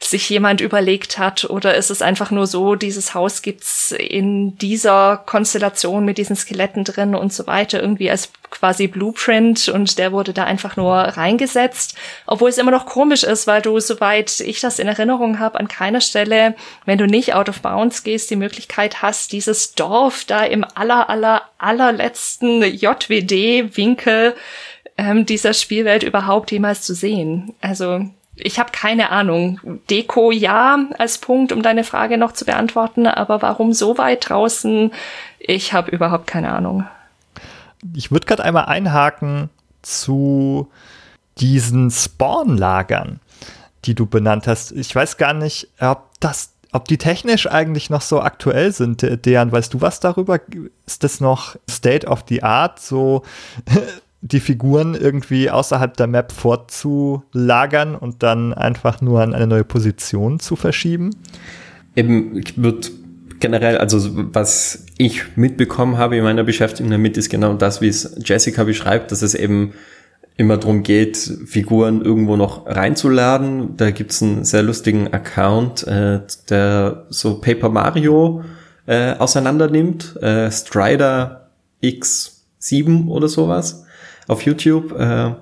sich jemand überlegt hat? Oder ist es einfach nur so, dieses Haus gibt's in dieser Konstellation mit diesen Skeletten drin und so weiter, irgendwie als quasi Blueprint und der wurde da einfach nur reingesetzt? Obwohl es immer noch komisch ist, weil du, soweit ich das in Erinnerung habe, an keiner Stelle, wenn du nicht out of bounds gehst, die Möglichkeit hast, dieses Dorf da im aller, aller, allerletzten JWD-Winkel ähm, dieser Spielwelt überhaupt jemals zu sehen. Also ich habe keine Ahnung. Deko ja als Punkt, um deine Frage noch zu beantworten, aber warum so weit draußen? Ich habe überhaupt keine Ahnung. Ich würde gerade einmal einhaken zu diesen Spawn-Lagern, die du benannt hast. Ich weiß gar nicht, ob das ob die technisch eigentlich noch so aktuell sind, Dejan, weißt du was darüber? Ist das noch State of the Art, so die Figuren irgendwie außerhalb der Map vorzulagern und dann einfach nur an eine neue Position zu verschieben? Eben, ich würde generell, also was ich mitbekommen habe in meiner Beschäftigung damit, ist genau das, wie es Jessica beschreibt, dass es eben immer darum geht, Figuren irgendwo noch reinzuladen. Da gibt's einen sehr lustigen Account, äh, der so Paper Mario äh, auseinander nimmt, äh, Strider X7 oder sowas auf YouTube. Äh,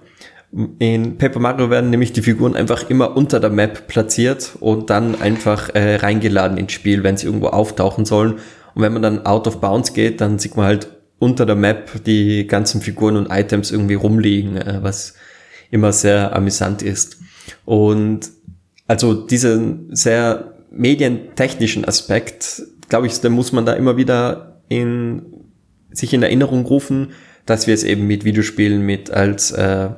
in Paper Mario werden nämlich die Figuren einfach immer unter der Map platziert und dann einfach äh, reingeladen ins Spiel, wenn sie irgendwo auftauchen sollen. Und wenn man dann out of bounds geht, dann sieht man halt unter der Map die ganzen Figuren und Items irgendwie rumliegen, äh, was immer sehr amüsant ist. Und also diesen sehr medientechnischen Aspekt, glaube ich, den muss man da immer wieder in, sich in Erinnerung rufen, dass wir es eben mit Videospielen mit als äh,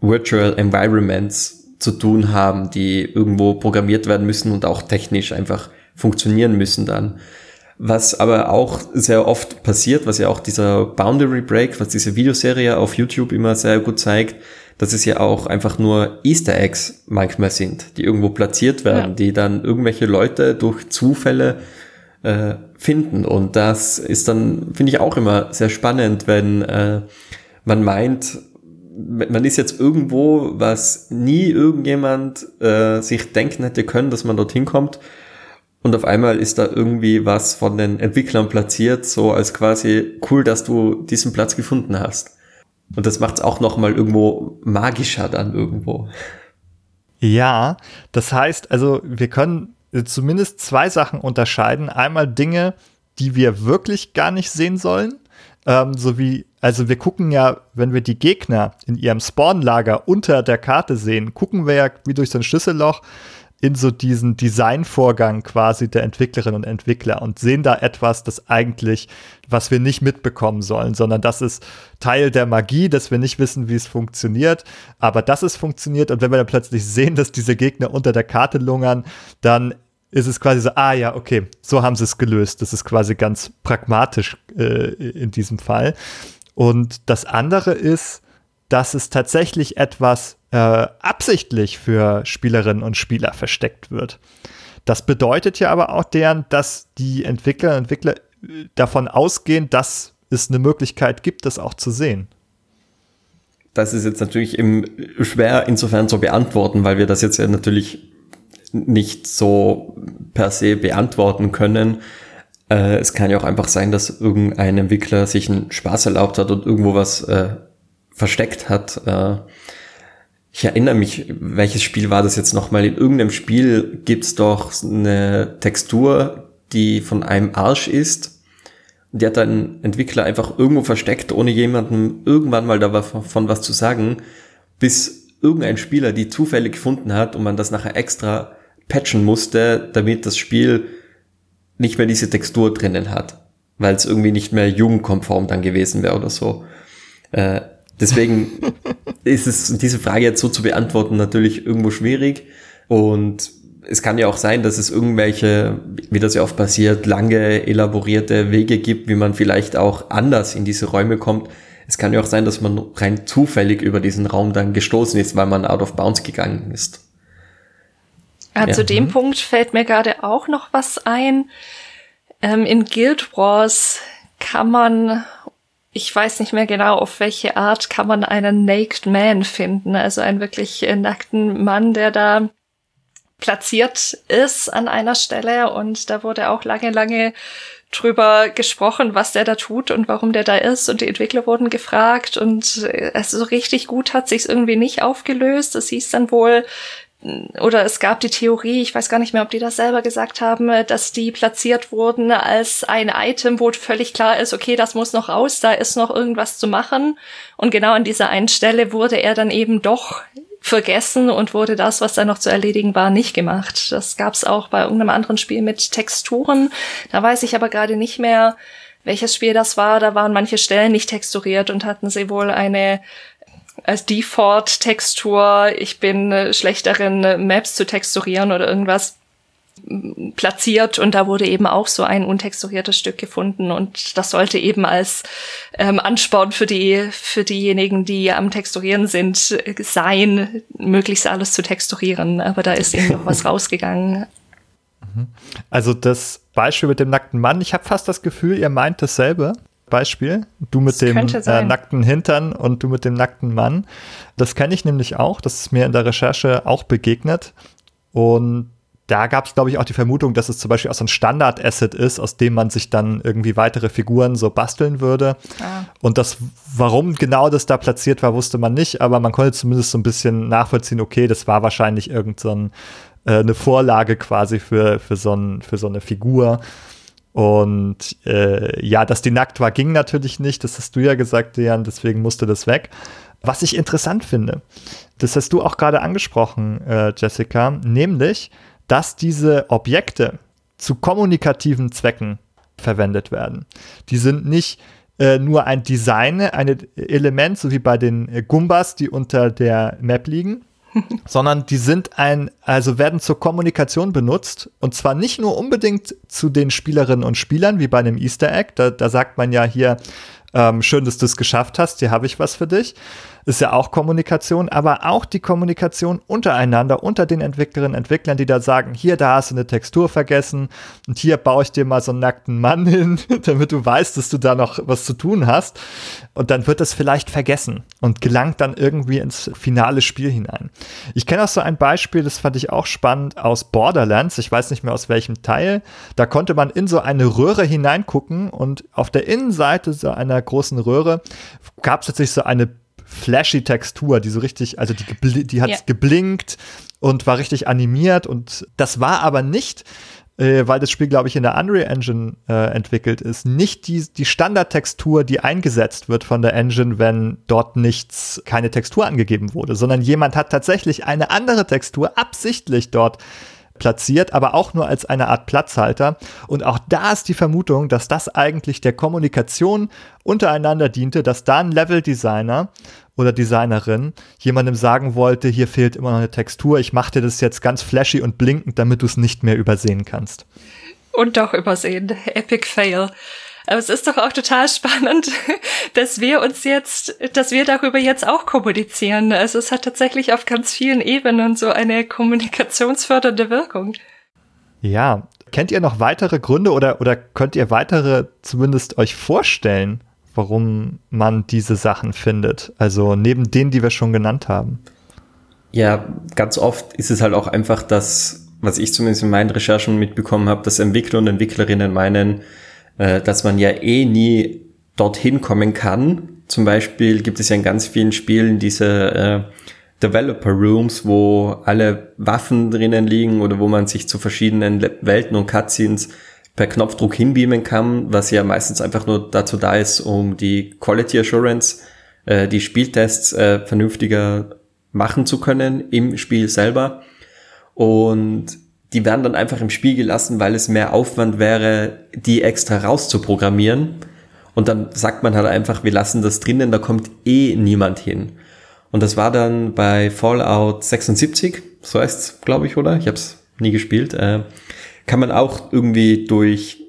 Virtual Environments zu tun haben, die irgendwo programmiert werden müssen und auch technisch einfach funktionieren müssen dann. Was aber auch sehr oft passiert, was ja auch dieser Boundary Break, was diese Videoserie auf YouTube immer sehr gut zeigt, dass es ja auch einfach nur Easter Eggs manchmal sind, die irgendwo platziert werden, ja. die dann irgendwelche Leute durch Zufälle äh, finden. Und das ist dann, finde ich, auch immer sehr spannend, wenn äh, man meint, man ist jetzt irgendwo, was nie irgendjemand äh, sich denken hätte können, dass man dorthin kommt. Und auf einmal ist da irgendwie was von den Entwicklern platziert, so als quasi cool, dass du diesen Platz gefunden hast. Und das macht es auch nochmal irgendwo magischer dann irgendwo. Ja, das heißt, also wir können zumindest zwei Sachen unterscheiden. Einmal Dinge, die wir wirklich gar nicht sehen sollen, ähm, so wie also wir gucken ja, wenn wir die Gegner in ihrem Spawnlager unter der Karte sehen, gucken wir ja wie durch so ein Schlüsselloch in so diesen Designvorgang quasi der Entwicklerinnen und Entwickler und sehen da etwas, das eigentlich, was wir nicht mitbekommen sollen, sondern das ist Teil der Magie, dass wir nicht wissen, wie es funktioniert, aber dass es funktioniert und wenn wir dann plötzlich sehen, dass diese Gegner unter der Karte lungern, dann ist es quasi so, ah ja, okay, so haben sie es gelöst. Das ist quasi ganz pragmatisch äh, in diesem Fall. Und das andere ist, dass es tatsächlich etwas äh, absichtlich für Spielerinnen und Spieler versteckt wird. Das bedeutet ja aber auch deren, dass die Entwickler und Entwickler äh, davon ausgehen, dass es eine Möglichkeit gibt, das auch zu sehen. Das ist jetzt natürlich schwer insofern zu beantworten, weil wir das jetzt ja natürlich nicht so per se beantworten können. Äh, es kann ja auch einfach sein, dass irgendein Entwickler sich einen Spaß erlaubt hat und irgendwo was äh, versteckt hat. Äh, ich erinnere mich, welches Spiel war das jetzt nochmal? In irgendeinem Spiel gibt's doch eine Textur, die von einem Arsch ist. Die hat ein Entwickler einfach irgendwo versteckt, ohne jemandem irgendwann mal davon was zu sagen, bis irgendein Spieler die zufällig gefunden hat und man das nachher extra patchen musste, damit das Spiel nicht mehr diese Textur drinnen hat, weil es irgendwie nicht mehr jugendkonform dann gewesen wäre oder so. Äh, deswegen ist es diese Frage jetzt so zu beantworten natürlich irgendwo schwierig und es kann ja auch sein, dass es irgendwelche, wie das ja oft passiert, lange elaborierte Wege gibt, wie man vielleicht auch anders in diese Räume kommt. Es kann ja auch sein, dass man rein zufällig über diesen Raum dann gestoßen ist, weil man out of bounds gegangen ist. Ja, zu dem mhm. Punkt fällt mir gerade auch noch was ein. Ähm, in Guild Wars kann man, ich weiß nicht mehr genau, auf welche Art kann man einen Naked Man finden, also einen wirklich äh, nackten Mann, der da platziert ist an einer Stelle und da wurde auch lange, lange drüber gesprochen, was der da tut und warum der da ist und die Entwickler wurden gefragt und äh, also so richtig gut hat sich's irgendwie nicht aufgelöst. Es hieß dann wohl, oder es gab die Theorie, ich weiß gar nicht mehr, ob die das selber gesagt haben, dass die platziert wurden als ein Item, wo völlig klar ist, okay, das muss noch raus, da ist noch irgendwas zu machen. Und genau an dieser einen Stelle wurde er dann eben doch vergessen und wurde das, was da noch zu erledigen war, nicht gemacht. Das gab es auch bei irgendeinem anderen Spiel mit Texturen. Da weiß ich aber gerade nicht mehr, welches Spiel das war. Da waren manche Stellen nicht texturiert und hatten sie wohl eine als Default-Textur, ich bin äh, schlecht darin, äh, Maps zu texturieren oder irgendwas platziert und da wurde eben auch so ein untexturiertes Stück gefunden und das sollte eben als ähm, Ansporn für die für diejenigen, die am Texturieren sind, äh, sein, möglichst alles zu texturieren. Aber da ist eben noch was rausgegangen. Mhm. Also das Beispiel mit dem nackten Mann, ich habe fast das Gefühl, ihr meint dasselbe. Beispiel. Du mit das dem äh, nackten Hintern und du mit dem nackten Mann. Das kenne ich nämlich auch. Das ist mir in der Recherche auch begegnet. Und da gab es, glaube ich, auch die Vermutung, dass es zum Beispiel auch so ein Standard-Asset ist, aus dem man sich dann irgendwie weitere Figuren so basteln würde. Ah. Und das, warum genau das da platziert war, wusste man nicht, aber man konnte zumindest so ein bisschen nachvollziehen, okay, das war wahrscheinlich irgend so äh, eine Vorlage quasi für, für, so ein, für so eine Figur. Und äh, ja, dass die nackt war, ging natürlich nicht. Das hast du ja gesagt, Jan, deswegen musste das weg. Was ich interessant finde, das hast du auch gerade angesprochen, äh, Jessica, nämlich, dass diese Objekte zu kommunikativen Zwecken verwendet werden. Die sind nicht äh, nur ein Design, ein Element, so wie bei den äh, Gumbas, die unter der Map liegen, sondern die sind ein, also werden zur Kommunikation benutzt. Und zwar nicht nur unbedingt zu den Spielerinnen und Spielern, wie bei einem Easter Egg, da, da sagt man ja hier, ähm, schön, dass du es geschafft hast, hier habe ich was für dich, ist ja auch Kommunikation, aber auch die Kommunikation untereinander, unter den Entwicklerinnen und Entwicklern, die da sagen, hier, da hast du eine Textur vergessen und hier baue ich dir mal so einen nackten Mann hin, damit du weißt, dass du da noch was zu tun hast. Und dann wird das vielleicht vergessen und gelangt dann irgendwie ins finale Spiel hinein. Ich kenne auch so ein Beispiel, das fand ich auch spannend, aus Borderlands. Ich weiß nicht mehr aus welchem Teil. Da konnte man in so eine Röhre hineingucken und auf der Innenseite so einer großen Röhre gab es tatsächlich so eine flashy Textur, die so richtig, also die, die hat ja. geblinkt und war richtig animiert und das war aber nicht, äh, weil das Spiel, glaube ich, in der Unreal Engine äh, entwickelt ist, nicht die, die Standardtextur, die eingesetzt wird von der Engine, wenn dort nichts, keine Textur angegeben wurde, sondern jemand hat tatsächlich eine andere Textur absichtlich dort platziert, aber auch nur als eine Art Platzhalter. Und auch da ist die Vermutung, dass das eigentlich der Kommunikation untereinander diente, dass da ein Level-Designer oder Designerin jemandem sagen wollte, hier fehlt immer noch eine Textur, ich mache dir das jetzt ganz flashy und blinkend, damit du es nicht mehr übersehen kannst. Und doch übersehen. Epic Fail. Aber es ist doch auch total spannend, dass wir uns jetzt, dass wir darüber jetzt auch kommunizieren. Also es hat tatsächlich auf ganz vielen Ebenen so eine kommunikationsfördernde Wirkung. Ja, kennt ihr noch weitere Gründe oder, oder könnt ihr weitere zumindest euch vorstellen, warum man diese Sachen findet? Also neben denen, die wir schon genannt haben. Ja, ganz oft ist es halt auch einfach das, was ich zumindest in meinen Recherchen mitbekommen habe, dass Entwickler und Entwicklerinnen meinen, äh, dass man ja eh nie dorthin kommen kann. Zum Beispiel gibt es ja in ganz vielen Spielen diese äh, Developer Rooms, wo alle Waffen drinnen liegen oder wo man sich zu verschiedenen Welten und Cutscenes per Knopfdruck hinbeamen kann, was ja meistens einfach nur dazu da ist, um die Quality Assurance, äh, die Spieltests äh, vernünftiger machen zu können im Spiel selber. Und die werden dann einfach im Spiel gelassen, weil es mehr Aufwand wäre, die extra rauszuprogrammieren. Und dann sagt man halt einfach, wir lassen das drinnen, da kommt eh niemand hin. Und das war dann bei Fallout 76, so heißt es, glaube ich, oder? Ich habe es nie gespielt. Äh, kann man auch irgendwie durch,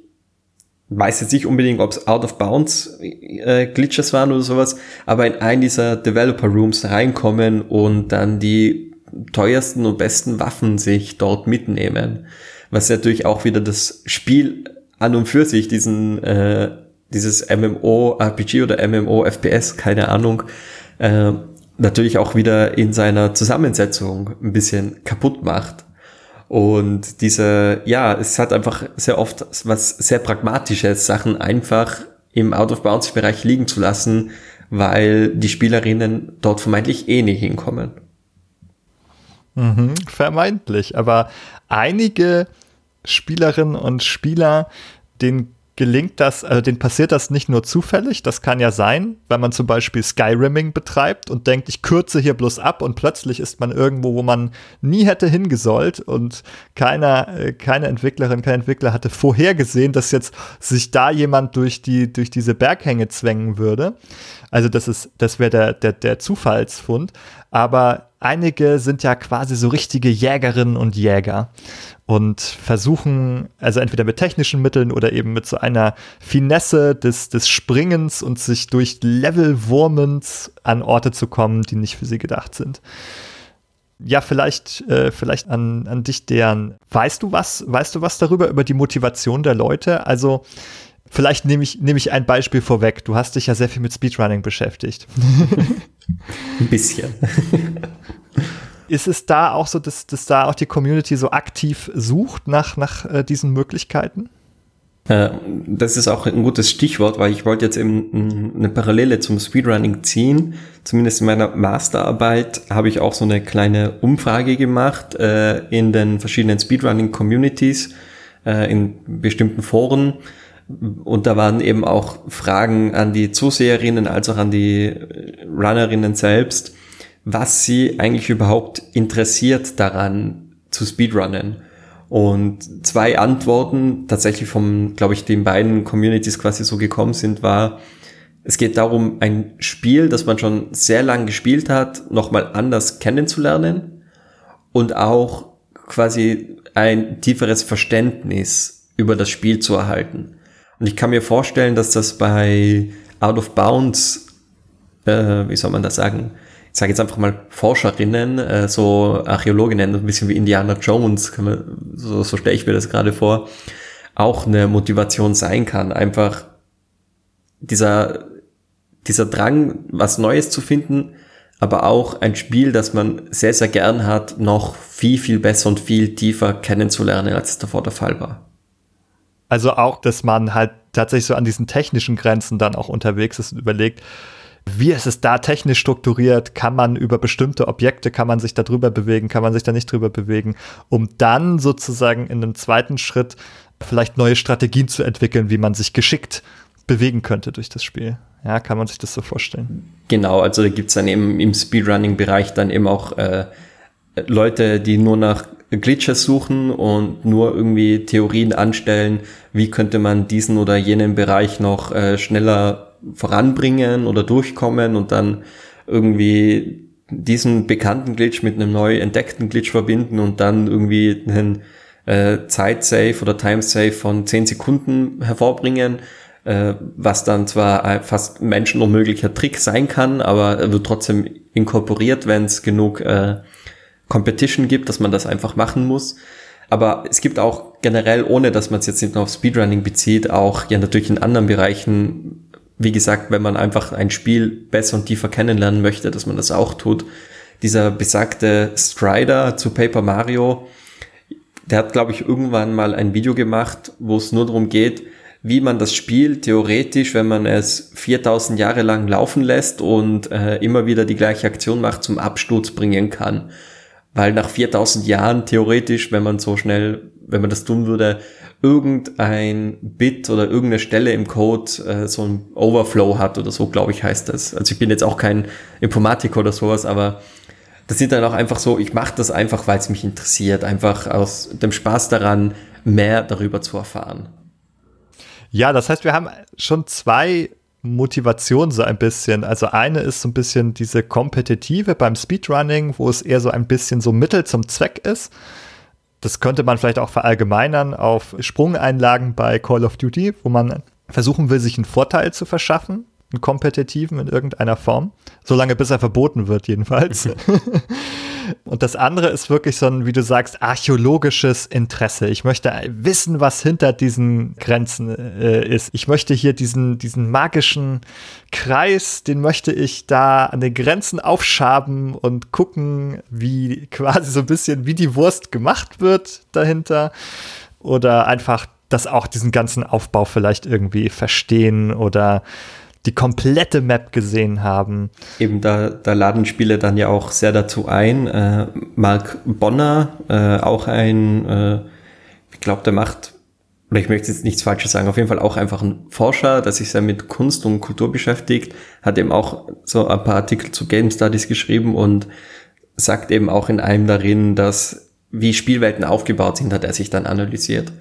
weiß jetzt nicht unbedingt, ob es Out of Bounds äh, Glitches waren oder sowas, aber in einen dieser Developer Rooms reinkommen und dann die teuersten und besten Waffen sich dort mitnehmen. Was natürlich auch wieder das Spiel an und für sich, diesen, äh, dieses MMO-RPG oder MMO-FPS, keine Ahnung, äh, natürlich auch wieder in seiner Zusammensetzung ein bisschen kaputt macht. Und diese, ja, es hat einfach sehr oft was sehr pragmatisches, Sachen einfach im Out-of-Bounds-Bereich liegen zu lassen, weil die Spielerinnen dort vermeintlich eh nicht hinkommen. Mhm, vermeintlich. Aber einige Spielerinnen und Spieler, denen gelingt das, also denen passiert das nicht nur zufällig, das kann ja sein, wenn man zum Beispiel Skyrimming betreibt und denkt, ich kürze hier bloß ab und plötzlich ist man irgendwo, wo man nie hätte hingesollt und keiner, äh, keine Entwicklerin, kein Entwickler hatte vorhergesehen, dass jetzt sich da jemand durch die, durch diese Berghänge zwängen würde. Also das ist, das wäre der, der, der Zufallsfund. Aber einige sind ja quasi so richtige Jägerinnen und Jäger und versuchen, also entweder mit technischen Mitteln oder eben mit so einer Finesse des, des Springens und sich durch Levelwurmens an Orte zu kommen, die nicht für sie gedacht sind. Ja, vielleicht, äh, vielleicht an, an dich, deren. Weißt du was, weißt du was darüber, über die Motivation der Leute? Also, vielleicht nehme ich, nehme ich ein Beispiel vorweg. Du hast dich ja sehr viel mit Speedrunning beschäftigt. Ein bisschen. Ist es da auch so, dass, dass da auch die Community so aktiv sucht nach, nach äh, diesen Möglichkeiten? Äh, das ist auch ein gutes Stichwort, weil ich wollte jetzt eben eine Parallele zum Speedrunning ziehen. Zumindest in meiner Masterarbeit habe ich auch so eine kleine Umfrage gemacht äh, in den verschiedenen Speedrunning-Communities, äh, in bestimmten Foren. Und da waren eben auch Fragen an die Zuseherinnen als auch an die Runnerinnen selbst was sie eigentlich überhaupt interessiert daran zu speedrunnen. Und zwei Antworten tatsächlich vom, glaube ich, den beiden Communities quasi so gekommen sind, war, es geht darum, ein Spiel, das man schon sehr lang gespielt hat, nochmal anders kennenzulernen. und auch quasi ein tieferes Verständnis über das Spiel zu erhalten. Und ich kann mir vorstellen, dass das bei Out of Bounds, äh, wie soll man das sagen, ich sage jetzt einfach mal Forscherinnen, äh, so Archäologinnen, ein bisschen wie Indiana Jones, man, so, so stelle ich mir das gerade vor, auch eine Motivation sein kann. Einfach dieser, dieser Drang, was Neues zu finden, aber auch ein Spiel, das man sehr, sehr gern hat, noch viel, viel besser und viel tiefer kennenzulernen, als es davor der Fall war. Also auch, dass man halt tatsächlich so an diesen technischen Grenzen dann auch unterwegs ist und überlegt, wie ist es da technisch strukturiert? Kann man über bestimmte Objekte, kann man sich da drüber bewegen, kann man sich da nicht drüber bewegen, um dann sozusagen in einem zweiten Schritt vielleicht neue Strategien zu entwickeln, wie man sich geschickt bewegen könnte durch das Spiel. Ja, kann man sich das so vorstellen? Genau, also da gibt's dann eben im Speedrunning-Bereich dann eben auch äh, Leute, die nur nach Glitches suchen und nur irgendwie Theorien anstellen, wie könnte man diesen oder jenen Bereich noch äh, schneller voranbringen oder durchkommen und dann irgendwie diesen bekannten Glitch mit einem neu entdeckten Glitch verbinden und dann irgendwie einen äh, Zeit-Save oder Time-Save von 10 Sekunden hervorbringen äh, was dann zwar fast menschenunmöglicher Trick sein kann, aber wird trotzdem inkorporiert, wenn es genug äh, Competition gibt, dass man das einfach machen muss. Aber es gibt auch generell, ohne dass man es jetzt nicht nur auf Speedrunning bezieht, auch ja natürlich in anderen Bereichen, wie gesagt, wenn man einfach ein Spiel besser und tiefer kennenlernen möchte, dass man das auch tut. Dieser besagte Strider zu Paper Mario, der hat, glaube ich, irgendwann mal ein Video gemacht, wo es nur darum geht, wie man das Spiel theoretisch, wenn man es 4000 Jahre lang laufen lässt und äh, immer wieder die gleiche Aktion macht, zum Absturz bringen kann. Weil nach 4000 Jahren theoretisch, wenn man so schnell, wenn man das tun würde, irgendein Bit oder irgendeine Stelle im Code äh, so ein Overflow hat oder so, glaube ich, heißt das. Also ich bin jetzt auch kein Informatiker oder sowas, aber das sind dann auch einfach so, ich mache das einfach, weil es mich interessiert, einfach aus dem Spaß daran, mehr darüber zu erfahren. Ja, das heißt, wir haben schon zwei Motivationen so ein bisschen. Also eine ist so ein bisschen diese kompetitive beim Speedrunning, wo es eher so ein bisschen so Mittel zum Zweck ist. Das könnte man vielleicht auch verallgemeinern auf Sprungeinlagen bei Call of Duty, wo man versuchen will, sich einen Vorteil zu verschaffen einen kompetitiven in irgendeiner Form. Solange bis er verboten wird, jedenfalls. und das andere ist wirklich so ein, wie du sagst, archäologisches Interesse. Ich möchte wissen, was hinter diesen Grenzen äh, ist. Ich möchte hier diesen, diesen magischen Kreis, den möchte ich da an den Grenzen aufschaben und gucken, wie quasi so ein bisschen wie die Wurst gemacht wird dahinter. Oder einfach das auch diesen ganzen Aufbau vielleicht irgendwie verstehen oder die komplette Map gesehen haben. Eben da, da laden Spiele dann ja auch sehr dazu ein. Äh, Mark Bonner, äh, auch ein, äh, ich glaube, der macht, oder ich möchte jetzt nichts Falsches sagen, auf jeden Fall auch einfach ein Forscher, der sich sehr mit Kunst und Kultur beschäftigt, hat eben auch so ein paar Artikel zu Game Studies geschrieben und sagt eben auch in einem darin, dass wie Spielwelten aufgebaut sind, hat er sich dann analysiert.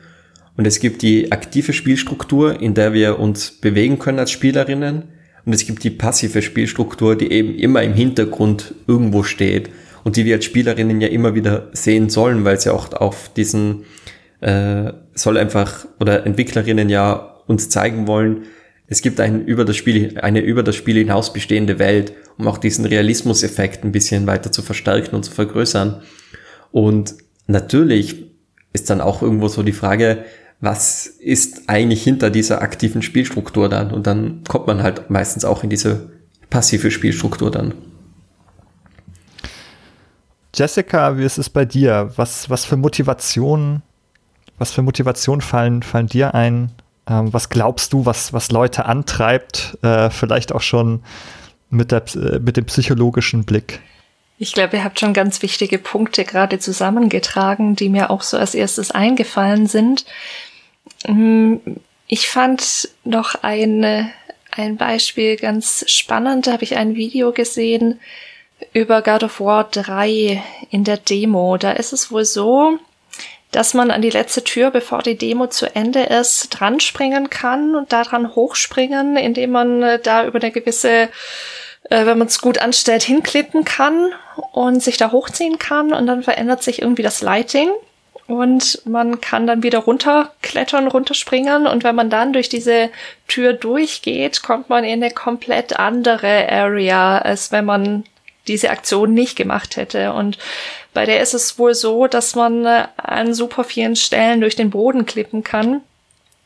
Und es gibt die aktive Spielstruktur, in der wir uns bewegen können als Spielerinnen. Und es gibt die passive Spielstruktur, die eben immer im Hintergrund irgendwo steht und die wir als Spielerinnen ja immer wieder sehen sollen, weil sie auch auf diesen äh, soll einfach oder Entwicklerinnen ja uns zeigen wollen, es gibt ein über das Spiel, eine über das Spiel hinaus bestehende Welt, um auch diesen Realismuseffekt ein bisschen weiter zu verstärken und zu vergrößern. Und natürlich ist dann auch irgendwo so die Frage, was ist eigentlich hinter dieser aktiven Spielstruktur dann? Und dann kommt man halt meistens auch in diese passive Spielstruktur dann. Jessica, wie ist es bei dir? Was, was für Motivationen, was für Motivation fallen, fallen dir ein? Ähm, was glaubst du, was, was Leute antreibt? Äh, vielleicht auch schon mit, der, äh, mit dem psychologischen Blick. Ich glaube, ihr habt schon ganz wichtige Punkte gerade zusammengetragen, die mir auch so als erstes eingefallen sind. Mm, ich fand noch ein, ein Beispiel ganz spannend. Da habe ich ein Video gesehen über God of War 3 in der Demo. Da ist es wohl so, dass man an die letzte Tür, bevor die Demo zu Ende ist, dran springen kann und daran hochspringen, indem man äh, da über eine gewisse äh, wenn man es gut anstellt, hinklippen kann und sich da hochziehen kann und dann verändert sich irgendwie das Lighting und man kann dann wieder runterklettern, runterspringen und wenn man dann durch diese Tür durchgeht, kommt man in eine komplett andere Area, als wenn man diese Aktion nicht gemacht hätte. Und bei der ist es wohl so, dass man an super vielen Stellen durch den Boden klippen kann,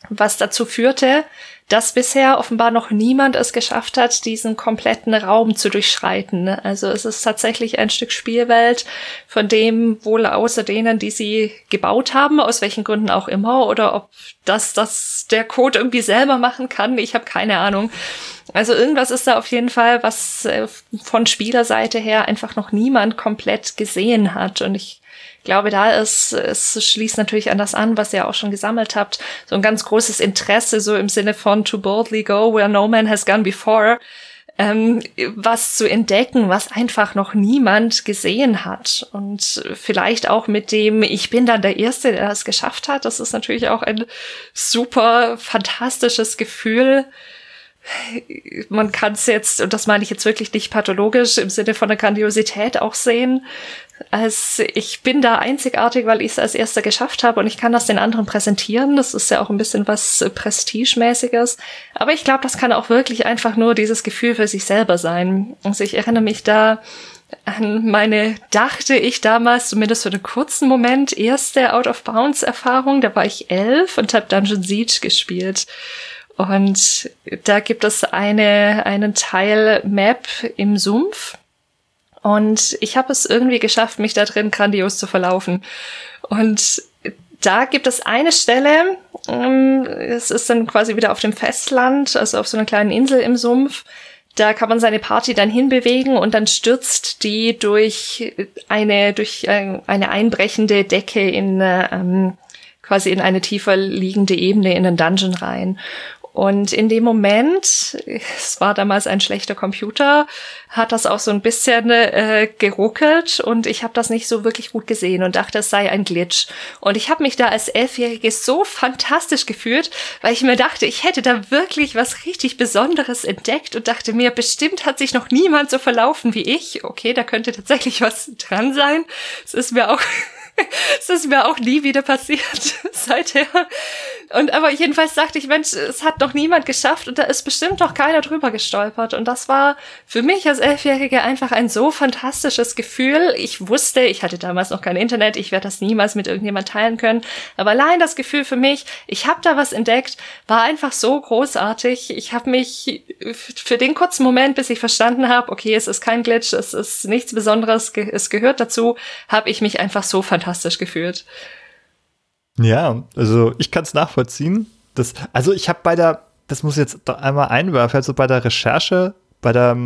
was dazu führte, dass bisher offenbar noch niemand es geschafft hat, diesen kompletten Raum zu durchschreiten. Also es ist tatsächlich ein Stück Spielwelt, von dem wohl außer denen, die sie gebaut haben, aus welchen Gründen auch immer, oder ob das, das der Code irgendwie selber machen kann, ich habe keine Ahnung. Also irgendwas ist da auf jeden Fall, was äh, von Spielerseite her einfach noch niemand komplett gesehen hat. Und ich glaube, da ist, es schließt natürlich an das an, was ihr auch schon gesammelt habt, so ein ganz großes Interesse, so im Sinne von to boldly go where no man has gone before, ähm, was zu entdecken, was einfach noch niemand gesehen hat. Und vielleicht auch mit dem, ich bin dann der Erste, der das geschafft hat. Das ist natürlich auch ein super fantastisches Gefühl, man kann es jetzt, und das meine ich jetzt wirklich nicht pathologisch, im Sinne von der Grandiosität auch sehen, als ich bin da einzigartig, weil ich es als erster geschafft habe und ich kann das den anderen präsentieren. Das ist ja auch ein bisschen was Prestigemäßiges. Aber ich glaube, das kann auch wirklich einfach nur dieses Gefühl für sich selber sein. Also ich erinnere mich da an meine, dachte ich damals, zumindest für einen kurzen Moment, erste Out-of-Bounds-Erfahrung. Da war ich elf und habe Dungeon Siege gespielt. Und da gibt es eine, einen Teil Map im Sumpf. Und ich habe es irgendwie geschafft, mich da drin grandios zu verlaufen. Und da gibt es eine Stelle, ähm, es ist dann quasi wieder auf dem Festland, also auf so einer kleinen Insel im Sumpf. Da kann man seine Party dann hinbewegen und dann stürzt die durch eine, durch äh, eine einbrechende Decke in, ähm, quasi in eine tiefer liegende Ebene in den Dungeon rein. Und in dem Moment, es war damals ein schlechter Computer, hat das auch so ein bisschen äh, geruckelt und ich habe das nicht so wirklich gut gesehen und dachte, es sei ein Glitch. Und ich habe mich da als Elfjähriges so fantastisch gefühlt, weil ich mir dachte, ich hätte da wirklich was richtig Besonderes entdeckt und dachte mir, bestimmt hat sich noch niemand so verlaufen wie ich. Okay, da könnte tatsächlich was dran sein. Es ist mir auch es ist mir auch nie wieder passiert seither. Und aber jedenfalls sagte ich, Mensch, es hat noch niemand geschafft und da ist bestimmt noch keiner drüber gestolpert. Und das war für mich als Elfjährige einfach ein so fantastisches Gefühl. Ich wusste, ich hatte damals noch kein Internet, ich werde das niemals mit irgendjemand teilen können. Aber allein das Gefühl für mich, ich habe da was entdeckt, war einfach so großartig. Ich habe mich für den kurzen Moment, bis ich verstanden habe, okay, es ist kein Glitch, es ist nichts Besonderes, es gehört dazu, habe ich mich einfach so fantastisch gefühlt. Ja, also ich kann es nachvollziehen. Das, also ich habe bei der, das muss ich jetzt einmal einwerfen, also bei der Recherche, bei der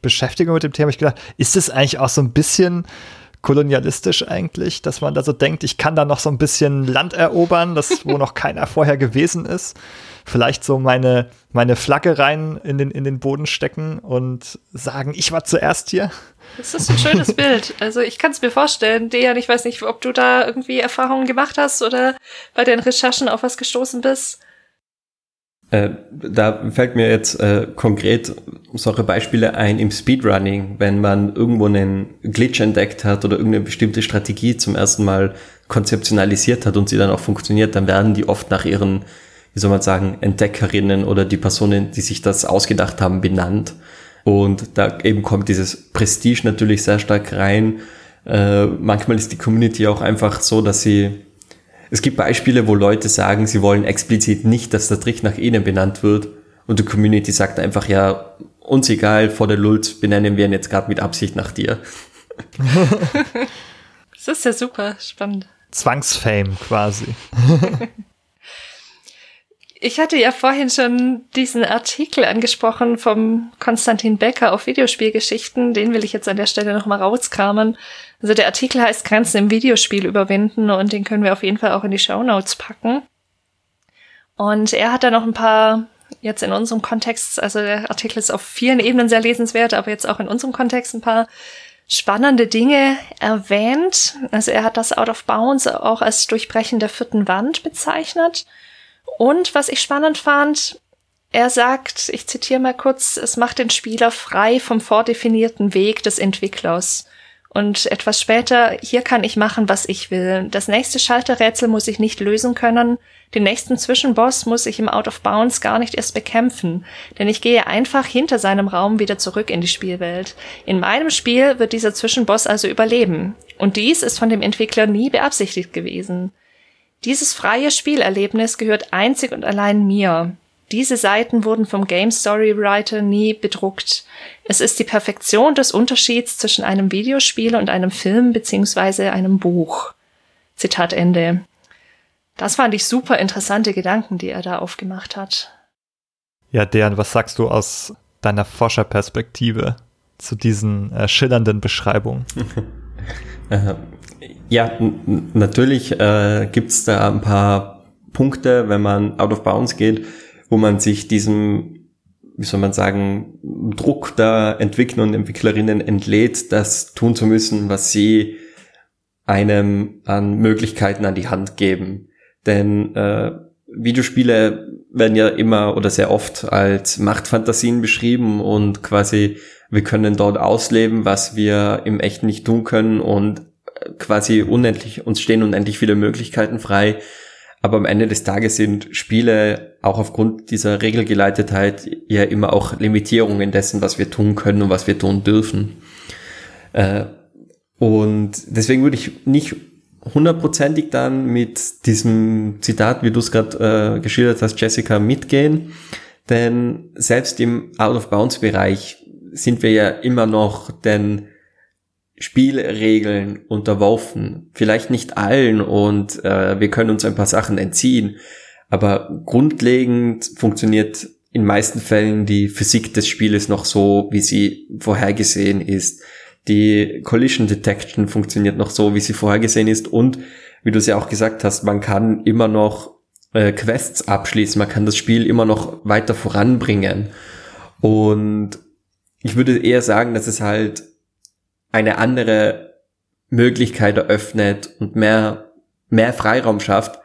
Beschäftigung mit dem Thema, ich gedacht, ist es eigentlich auch so ein bisschen kolonialistisch eigentlich, dass man da so denkt, ich kann da noch so ein bisschen Land erobern, das wo noch keiner vorher gewesen ist. Vielleicht so meine, meine Flagge rein in den, in den Boden stecken und sagen, ich war zuerst hier. Das ist ein schönes Bild. Also ich kann es mir vorstellen. Dejan, ich weiß nicht, ob du da irgendwie Erfahrungen gemacht hast oder bei den Recherchen auf was gestoßen bist. Äh, da fällt mir jetzt äh, konkret solche Beispiele ein im Speedrunning, wenn man irgendwo einen Glitch entdeckt hat oder irgendeine bestimmte Strategie zum ersten Mal konzeptionalisiert hat und sie dann auch funktioniert, dann werden die oft nach ihren, wie soll man sagen, Entdeckerinnen oder die Personen, die sich das ausgedacht haben, benannt. Und da eben kommt dieses Prestige natürlich sehr stark rein. Äh, manchmal ist die Community auch einfach so, dass sie, es gibt Beispiele, wo Leute sagen, sie wollen explizit nicht, dass der Trick nach ihnen benannt wird. Und die Community sagt einfach, ja, uns egal, vor der Lult benennen wir ihn jetzt gerade mit Absicht nach dir. das ist ja super spannend. Zwangsfame quasi. Ich hatte ja vorhin schon diesen Artikel angesprochen vom Konstantin Becker auf Videospielgeschichten. Den will ich jetzt an der Stelle nochmal rauskramen. Also der Artikel heißt Grenzen im Videospiel überwinden und den können wir auf jeden Fall auch in die Show Notes packen. Und er hat da noch ein paar, jetzt in unserem Kontext, also der Artikel ist auf vielen Ebenen sehr lesenswert, aber jetzt auch in unserem Kontext ein paar spannende Dinge erwähnt. Also er hat das Out of Bounds auch als Durchbrechen der vierten Wand bezeichnet. Und was ich spannend fand, er sagt, ich zitiere mal kurz, es macht den Spieler frei vom vordefinierten Weg des Entwicklers. Und etwas später, hier kann ich machen, was ich will. Das nächste Schalterrätsel muss ich nicht lösen können. Den nächsten Zwischenboss muss ich im Out of Bounds gar nicht erst bekämpfen, denn ich gehe einfach hinter seinem Raum wieder zurück in die Spielwelt. In meinem Spiel wird dieser Zwischenboss also überleben. Und dies ist von dem Entwickler nie beabsichtigt gewesen. Dieses freie Spielerlebnis gehört einzig und allein mir. Diese Seiten wurden vom Game Story Writer nie bedruckt. Es ist die Perfektion des Unterschieds zwischen einem Videospiel und einem Film bzw. einem Buch. Zitat Ende. Das fand ich super interessante Gedanken, die er da aufgemacht hat. Ja, Dejan, was sagst du aus deiner Forscherperspektive zu diesen äh, schillernden Beschreibungen? Äh, ja, natürlich äh, gibt es da ein paar Punkte, wenn man out of bounds geht, wo man sich diesem, wie soll man sagen, Druck der Entwickler und Entwicklerinnen entlädt, das tun zu müssen, was sie einem an Möglichkeiten an die Hand geben. Denn äh, Videospiele werden ja immer oder sehr oft als Machtfantasien beschrieben und quasi wir können dort ausleben, was wir im Echten nicht tun können und quasi unendlich, uns stehen unendlich viele Möglichkeiten frei, aber am Ende des Tages sind Spiele auch aufgrund dieser Regelgeleitetheit ja immer auch Limitierungen dessen, was wir tun können und was wir tun dürfen. Äh, und deswegen würde ich nicht hundertprozentig dann mit diesem Zitat, wie du es gerade äh, geschildert hast, Jessica, mitgehen. Denn selbst im Out-of-Bounds-Bereich sind wir ja immer noch den Spielregeln unterworfen. Vielleicht nicht allen und äh, wir können uns ein paar Sachen entziehen, aber grundlegend funktioniert in meisten Fällen die Physik des Spieles noch so, wie sie vorhergesehen ist. Die Collision Detection funktioniert noch so, wie sie vorhergesehen ist und wie du es ja auch gesagt hast, man kann immer noch äh, Quests abschließen, man kann das Spiel immer noch weiter voranbringen. Und ich würde eher sagen, dass es halt eine andere Möglichkeit eröffnet und mehr, mehr Freiraum schafft.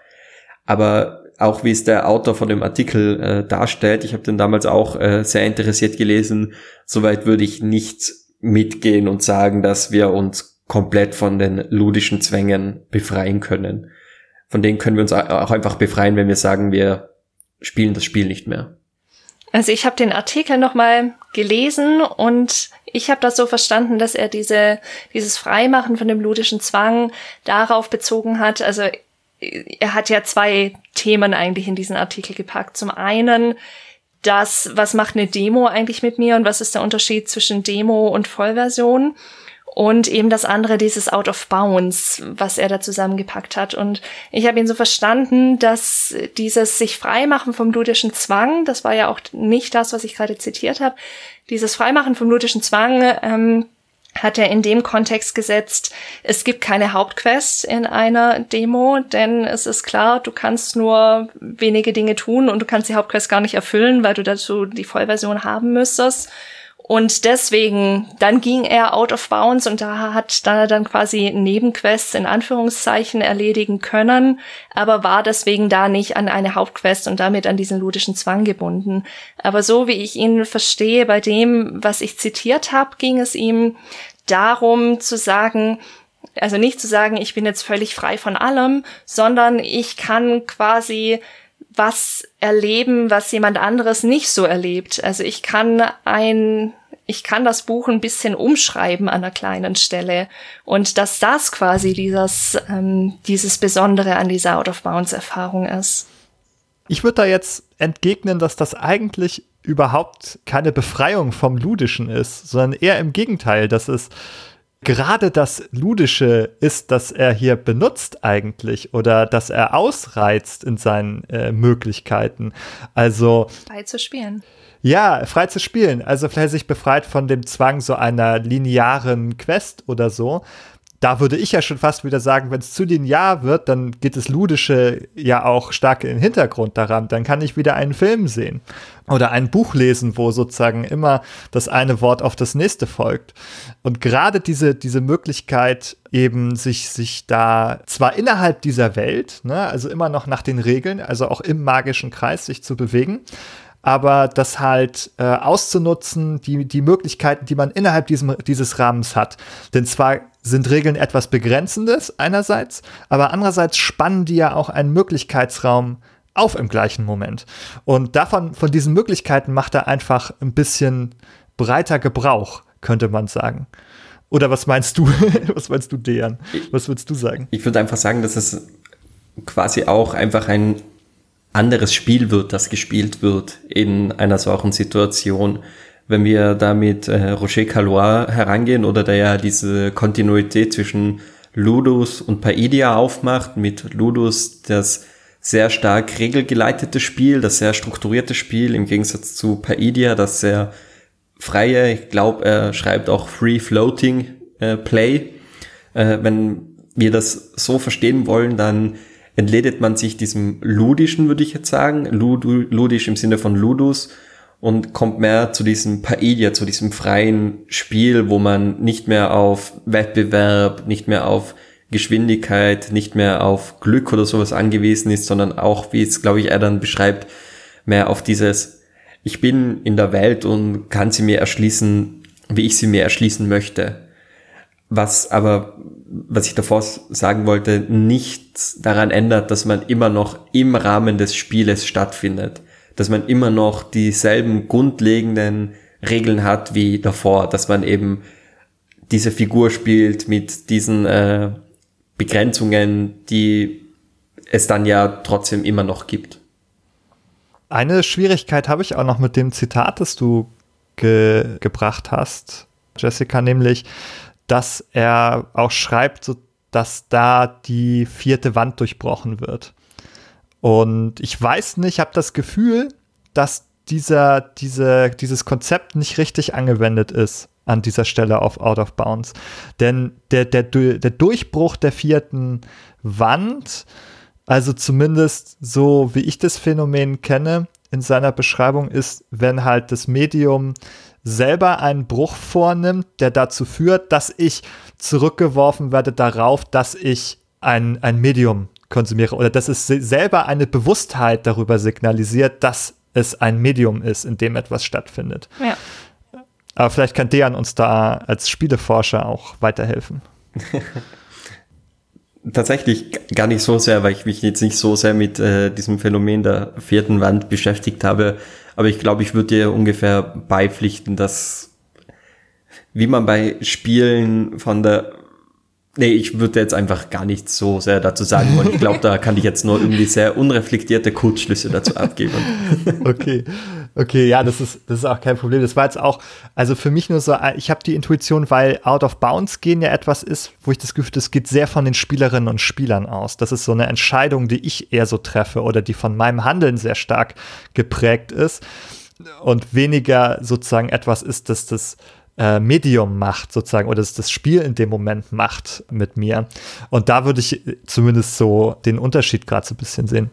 Aber auch wie es der Autor von dem Artikel äh, darstellt, ich habe den damals auch äh, sehr interessiert gelesen, soweit würde ich nicht mitgehen und sagen, dass wir uns komplett von den ludischen Zwängen befreien können. Von denen können wir uns auch einfach befreien, wenn wir sagen, wir spielen das Spiel nicht mehr. Also ich habe den Artikel nochmal gelesen und ich habe das so verstanden, dass er diese, dieses Freimachen von dem ludischen Zwang darauf bezogen hat. Also er hat ja zwei Themen eigentlich in diesen Artikel gepackt. Zum einen das, was macht eine Demo eigentlich mit mir und was ist der Unterschied zwischen Demo und Vollversion? und eben das andere, dieses Out of Bounds, was er da zusammengepackt hat. Und ich habe ihn so verstanden, dass dieses sich freimachen vom ludischen Zwang, das war ja auch nicht das, was ich gerade zitiert habe, dieses Freimachen vom ludischen Zwang ähm, hat er in dem Kontext gesetzt, es gibt keine Hauptquest in einer Demo, denn es ist klar, du kannst nur wenige Dinge tun und du kannst die Hauptquest gar nicht erfüllen, weil du dazu die Vollversion haben müsstest. Und deswegen, dann ging er out of bounds und da hat da dann quasi Nebenquests in Anführungszeichen erledigen können, aber war deswegen da nicht an eine Hauptquest und damit an diesen ludischen Zwang gebunden. Aber so wie ich ihn verstehe, bei dem, was ich zitiert habe, ging es ihm darum zu sagen, also nicht zu sagen, ich bin jetzt völlig frei von allem, sondern ich kann quasi was erleben, was jemand anderes nicht so erlebt. Also ich kann ein, ich kann das Buch ein bisschen umschreiben an einer kleinen Stelle und dass das quasi dieses, ähm, dieses Besondere an dieser Out-of-Bounds-Erfahrung ist. Ich würde da jetzt entgegnen, dass das eigentlich überhaupt keine Befreiung vom Ludischen ist, sondern eher im Gegenteil, dass es gerade das Ludische ist, das er hier benutzt eigentlich oder das er ausreizt in seinen äh, Möglichkeiten. Also frei zu spielen. Ja, frei zu spielen. Also vielleicht sich befreit von dem Zwang so einer linearen Quest oder so, da würde ich ja schon fast wieder sagen, wenn es zu linear wird, dann geht das Ludische ja auch stark in den Hintergrund daran. Dann kann ich wieder einen Film sehen oder ein Buch lesen, wo sozusagen immer das eine Wort auf das nächste folgt. Und gerade diese, diese Möglichkeit, eben sich, sich da zwar innerhalb dieser Welt, ne, also immer noch nach den Regeln, also auch im magischen Kreis sich zu bewegen, aber das halt äh, auszunutzen, die, die Möglichkeiten, die man innerhalb diesem, dieses Rahmens hat. Denn zwar sind Regeln etwas Begrenzendes einerseits, aber andererseits spannen die ja auch einen Möglichkeitsraum auf im gleichen Moment. Und davon, von diesen Möglichkeiten macht er einfach ein bisschen breiter Gebrauch, könnte man sagen. Oder was meinst du? was meinst du, Dejan? Was würdest du sagen? Ich würde einfach sagen, dass es quasi auch einfach ein anderes Spiel wird, das gespielt wird in einer solchen Situation. Wenn wir da mit äh, Roger Calois herangehen oder der ja diese Kontinuität zwischen Ludus und Paidia aufmacht, mit Ludus das sehr stark regelgeleitete Spiel, das sehr strukturierte Spiel, im Gegensatz zu Paidia, das sehr freie, ich glaube, er schreibt auch Free Floating äh, Play. Äh, wenn wir das so verstehen wollen, dann entledet man sich diesem Ludischen, würde ich jetzt sagen, Ludu, Ludisch im Sinne von Ludus und kommt mehr zu diesem Paidia, zu diesem freien Spiel, wo man nicht mehr auf Wettbewerb, nicht mehr auf Geschwindigkeit, nicht mehr auf Glück oder sowas angewiesen ist, sondern auch, wie es, glaube ich, er dann beschreibt, mehr auf dieses, ich bin in der Welt und kann sie mir erschließen, wie ich sie mir erschließen möchte. Was aber, was ich davor sagen wollte, nichts daran ändert, dass man immer noch im Rahmen des Spieles stattfindet. Dass man immer noch dieselben grundlegenden Regeln hat wie davor, dass man eben diese Figur spielt mit diesen äh, Begrenzungen, die es dann ja trotzdem immer noch gibt. Eine Schwierigkeit habe ich auch noch mit dem Zitat, das du ge gebracht hast, Jessica, nämlich, dass er auch schreibt, so, dass da die vierte Wand durchbrochen wird. Und ich weiß nicht, ich habe das Gefühl, dass dieser, diese, dieses Konzept nicht richtig angewendet ist an dieser Stelle auf Out of Bounds. Denn der, der, der Durchbruch der vierten Wand, also zumindest so wie ich das Phänomen kenne, in seiner Beschreibung ist, wenn halt das Medium selber einen Bruch vornimmt, der dazu führt, dass ich zurückgeworfen werde darauf, dass ich ein, ein Medium konsumiere oder dass es selber eine Bewusstheit darüber signalisiert, dass es ein Medium ist, in dem etwas stattfindet. Ja. Aber vielleicht kann Dejan uns da als Spieleforscher auch weiterhelfen. Tatsächlich gar nicht so sehr, weil ich mich jetzt nicht so sehr mit äh, diesem Phänomen der vierten Wand beschäftigt habe. Aber ich glaube, ich würde dir ungefähr beipflichten, dass wie man bei Spielen von der Nee, ich würde jetzt einfach gar nicht so sehr dazu sagen wollen. Ich glaube, da kann ich jetzt nur irgendwie sehr unreflektierte Kurzschlüsse dazu abgeben. Okay. Okay, ja, das ist, das ist auch kein Problem. Das war jetzt auch, also für mich nur so, ich habe die Intuition, weil Out of Bounds gehen ja etwas ist, wo ich das Gefühl, das geht sehr von den Spielerinnen und Spielern aus. Das ist so eine Entscheidung, die ich eher so treffe oder die von meinem Handeln sehr stark geprägt ist und weniger sozusagen etwas ist, das das äh, Medium macht, sozusagen, oder das, das Spiel in dem Moment macht mit mir. Und da würde ich zumindest so den Unterschied gerade so ein bisschen sehen.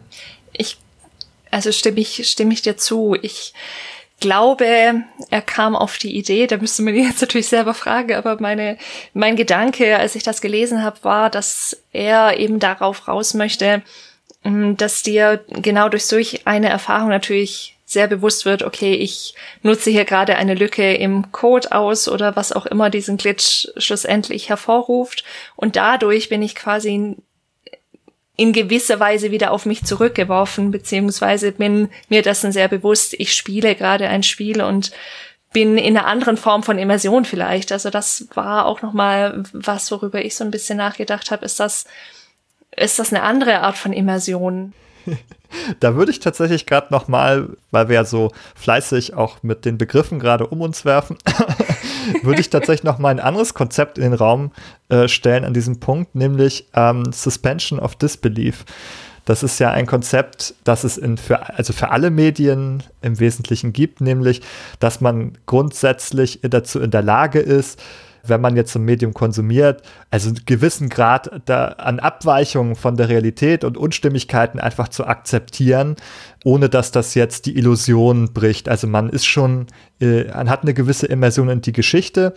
Ich, also stimme ich, stimme ich dir zu. Ich glaube, er kam auf die Idee, da müsste man ihn jetzt natürlich selber fragen, aber meine, mein Gedanke, als ich das gelesen habe, war, dass er eben darauf raus möchte, mm, dass dir genau durch solch eine Erfahrung natürlich sehr bewusst wird, okay, ich nutze hier gerade eine Lücke im Code aus oder was auch immer diesen Glitch schlussendlich hervorruft. Und dadurch bin ich quasi in, gewisser Weise wieder auf mich zurückgeworfen, beziehungsweise bin mir dessen sehr bewusst, ich spiele gerade ein Spiel und bin in einer anderen Form von Immersion vielleicht. Also das war auch nochmal was, worüber ich so ein bisschen nachgedacht habe. Ist das, ist das eine andere Art von Immersion? da würde ich tatsächlich gerade noch mal, weil wir ja so fleißig auch mit den Begriffen gerade um uns werfen, würde ich tatsächlich noch mal ein anderes Konzept in den Raum äh, stellen an diesem Punkt, nämlich ähm, Suspension of Disbelief. Das ist ja ein Konzept, das es in für, also für alle Medien im Wesentlichen gibt, nämlich, dass man grundsätzlich dazu in der Lage ist, wenn man jetzt ein Medium konsumiert, also einen gewissen Grad da an Abweichungen von der Realität und Unstimmigkeiten einfach zu akzeptieren, ohne dass das jetzt die Illusion bricht. Also man ist schon, äh, man hat eine gewisse Immersion in die Geschichte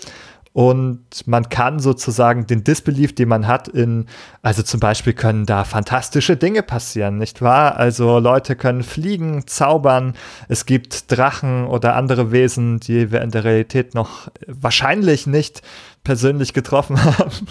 und man kann sozusagen den Disbelief, den man hat, in, also zum Beispiel können da fantastische Dinge passieren, nicht wahr? Also Leute können fliegen, zaubern, es gibt Drachen oder andere Wesen, die wir in der Realität noch wahrscheinlich nicht persönlich getroffen haben.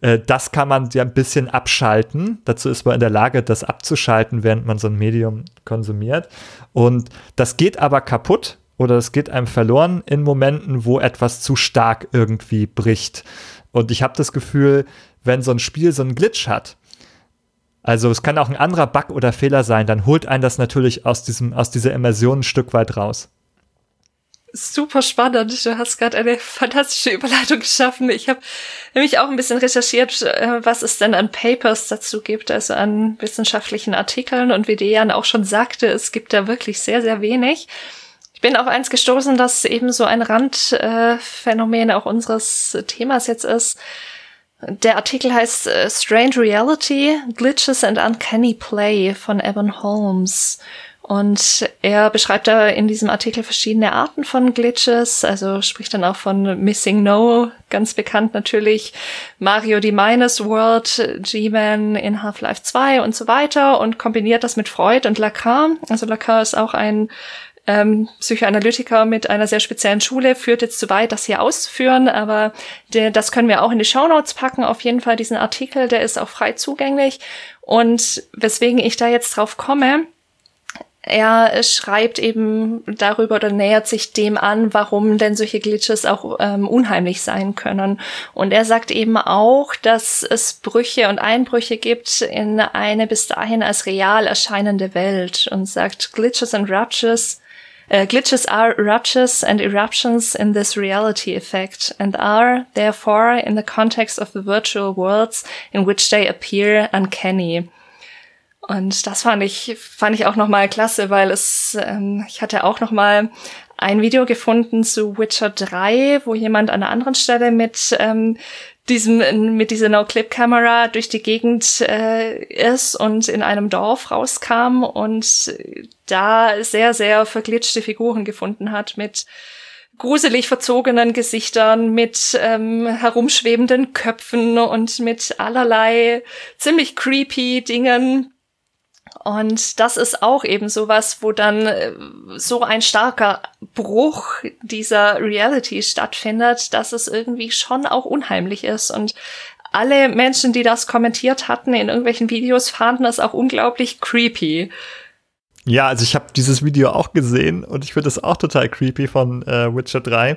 Äh, das kann man ja ein bisschen abschalten. Dazu ist man in der Lage, das abzuschalten, während man so ein Medium konsumiert. Und das geht aber kaputt, oder es geht einem verloren in Momenten, wo etwas zu stark irgendwie bricht. Und ich habe das Gefühl, wenn so ein Spiel so einen Glitch hat, also es kann auch ein anderer Bug oder Fehler sein, dann holt einen das natürlich aus, diesem, aus dieser Immersion ein Stück weit raus. Super spannend. Du hast gerade eine fantastische Überleitung geschaffen. Ich habe nämlich auch ein bisschen recherchiert, äh, was es denn an Papers dazu gibt, also an wissenschaftlichen Artikeln. Und wie Dejan auch schon sagte, es gibt da wirklich sehr, sehr wenig bin auf eins gestoßen, das eben so ein Randphänomen auch unseres Themas jetzt ist. Der Artikel heißt äh, Strange Reality, Glitches and Uncanny Play von Evan Holmes. Und er beschreibt da in diesem Artikel verschiedene Arten von Glitches, also spricht dann auch von Missing No, ganz bekannt natürlich, Mario die Minus World, G-Man in Half-Life 2 und so weiter und kombiniert das mit Freud und Lacan. Also Lacan ist auch ein ähm, Psychoanalytiker mit einer sehr speziellen Schule führt jetzt zu weit, das hier auszuführen, aber der, das können wir auch in die Shownotes packen. Auf jeden Fall diesen Artikel, der ist auch frei zugänglich. Und weswegen ich da jetzt drauf komme, er schreibt eben darüber oder nähert sich dem an, warum denn solche Glitches auch ähm, unheimlich sein können. Und er sagt eben auch, dass es Brüche und Einbrüche gibt in eine bis dahin als real erscheinende Welt und sagt, Glitches and Ruptures Uh, glitches are ruptures and eruptions in this reality effect and are, therefore, in the context of the virtual worlds in which they appear, uncanny. Und das fand ich, fand ich auch nochmal klasse, weil es, ähm, ich hatte auch nochmal ein Video gefunden zu Witcher 3, wo jemand an einer anderen Stelle mit ähm, diesem mit dieser No-Clip-Kamera durch die Gegend äh, ist und in einem Dorf rauskam und da sehr, sehr verglitschte Figuren gefunden hat mit gruselig verzogenen Gesichtern, mit ähm, herumschwebenden Köpfen und mit allerlei ziemlich creepy Dingen, und das ist auch eben sowas, wo dann äh, so ein starker Bruch dieser Reality stattfindet, dass es irgendwie schon auch unheimlich ist. Und alle Menschen, die das kommentiert hatten in irgendwelchen Videos, fanden das auch unglaublich creepy. Ja, also ich habe dieses Video auch gesehen und ich finde es auch total creepy von äh, Witcher 3.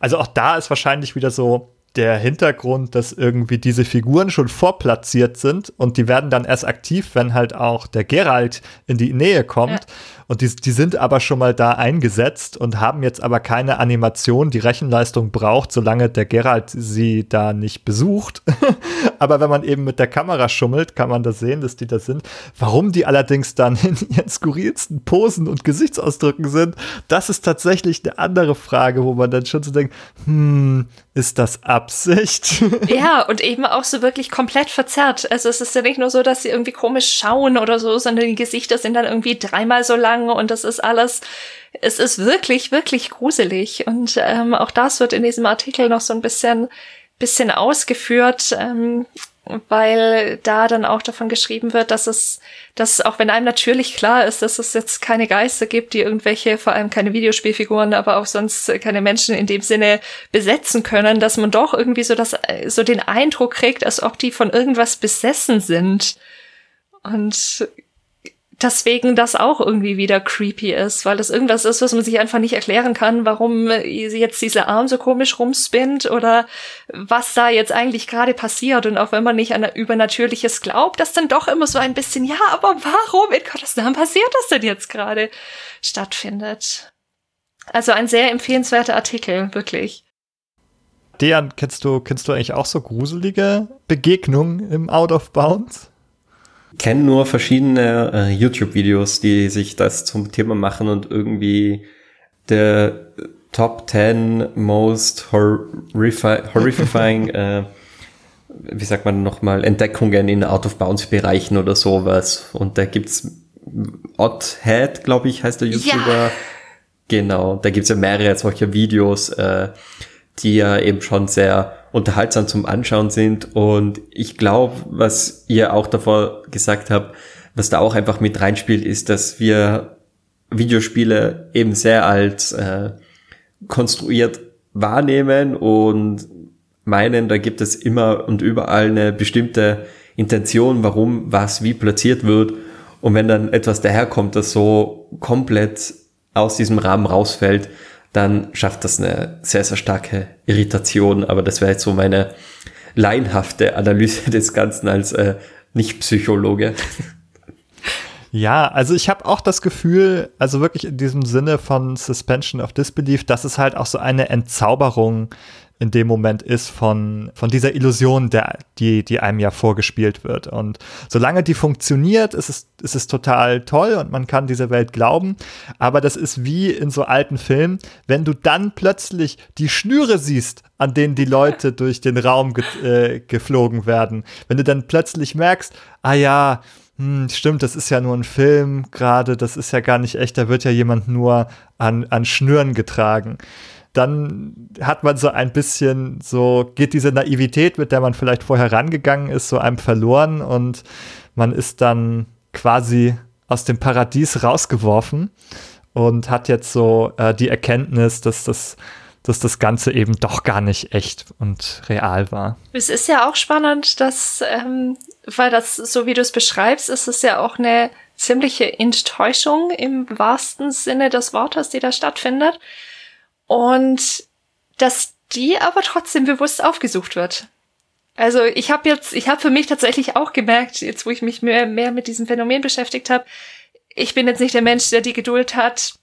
Also auch da ist wahrscheinlich wieder so der Hintergrund, dass irgendwie diese Figuren schon vorplatziert sind und die werden dann erst aktiv, wenn halt auch der Geralt in die Nähe kommt. Ja. Und die, die sind aber schon mal da eingesetzt und haben jetzt aber keine Animation, die Rechenleistung braucht, solange der Geralt sie da nicht besucht. aber wenn man eben mit der Kamera schummelt, kann man das sehen, dass die da sind. Warum die allerdings dann in ihren skurrilsten Posen und Gesichtsausdrücken sind, das ist tatsächlich eine andere Frage, wo man dann schon so denkt, hm, ist das Absicht? ja, und eben auch so wirklich komplett verzerrt. Also es ist ja nicht nur so, dass sie irgendwie komisch schauen oder so, sondern die Gesichter sind dann irgendwie dreimal so lang lang und das ist alles, es ist wirklich, wirklich gruselig. Und ähm, auch das wird in diesem Artikel noch so ein bisschen, bisschen ausgeführt, ähm, weil da dann auch davon geschrieben wird, dass es, dass auch wenn einem natürlich klar ist, dass es jetzt keine Geister gibt, die irgendwelche, vor allem keine Videospielfiguren, aber auch sonst keine Menschen in dem Sinne besetzen können, dass man doch irgendwie so das, so den Eindruck kriegt, als ob die von irgendwas besessen sind. Und deswegen das auch irgendwie wieder creepy ist, weil das irgendwas ist, was man sich einfach nicht erklären kann, warum jetzt dieser Arm so komisch rumspinnt oder was da jetzt eigentlich gerade passiert. Und auch wenn man nicht an Übernatürliches glaubt, das dann doch immer so ein bisschen, ja, aber warum in Gottes Namen passiert das denn jetzt gerade stattfindet? Also ein sehr empfehlenswerter Artikel, wirklich. Dejan, kennst du, kennst du eigentlich auch so gruselige Begegnungen im Out of Bounds? Kenne nur verschiedene äh, YouTube-Videos, die sich das zum Thema machen und irgendwie der Top 10 most horrifi horrifying, äh, wie sagt man nochmal, Entdeckungen in Out-of-Bounds-Bereichen oder sowas. Und da gibt's Odd Head, glaube ich, heißt der YouTuber. Ja. Genau, da gibt's ja mehrere solcher Videos, äh, die ja eben schon sehr unterhaltsam zum Anschauen sind. Und ich glaube, was ihr auch davor gesagt habt, was da auch einfach mit reinspielt, ist, dass wir Videospiele eben sehr als äh, konstruiert wahrnehmen und meinen, da gibt es immer und überall eine bestimmte Intention, warum was wie platziert wird. Und wenn dann etwas daherkommt, das so komplett aus diesem Rahmen rausfällt, dann schafft das eine sehr, sehr starke Irritation. Aber das wäre jetzt so meine laienhafte Analyse des Ganzen als äh, Nicht-Psychologe. Ja, also ich habe auch das Gefühl, also wirklich in diesem Sinne von Suspension of Disbelief, dass es halt auch so eine Entzauberung in dem Moment ist von, von dieser Illusion, der, die, die einem ja vorgespielt wird. Und solange die funktioniert, ist es, ist es total toll und man kann dieser Welt glauben. Aber das ist wie in so alten Filmen, wenn du dann plötzlich die Schnüre siehst, an denen die Leute durch den Raum ge äh, geflogen werden. Wenn du dann plötzlich merkst, ah ja, hm, stimmt, das ist ja nur ein Film gerade, das ist ja gar nicht echt, da wird ja jemand nur an, an Schnüren getragen dann hat man so ein bisschen so, geht diese Naivität, mit der man vielleicht vorher rangegangen ist, so einem verloren und man ist dann quasi aus dem Paradies rausgeworfen und hat jetzt so äh, die Erkenntnis, dass das, dass das Ganze eben doch gar nicht echt und real war. Es ist ja auch spannend, dass, ähm, weil das, so wie du es beschreibst, ist es ja auch eine ziemliche Enttäuschung im wahrsten Sinne des Wortes, die da stattfindet. Und dass die aber trotzdem bewusst aufgesucht wird. Also ich habe jetzt, ich habe für mich tatsächlich auch gemerkt, jetzt wo ich mich mehr, mehr mit diesem Phänomen beschäftigt habe, ich bin jetzt nicht der Mensch, der die Geduld hat,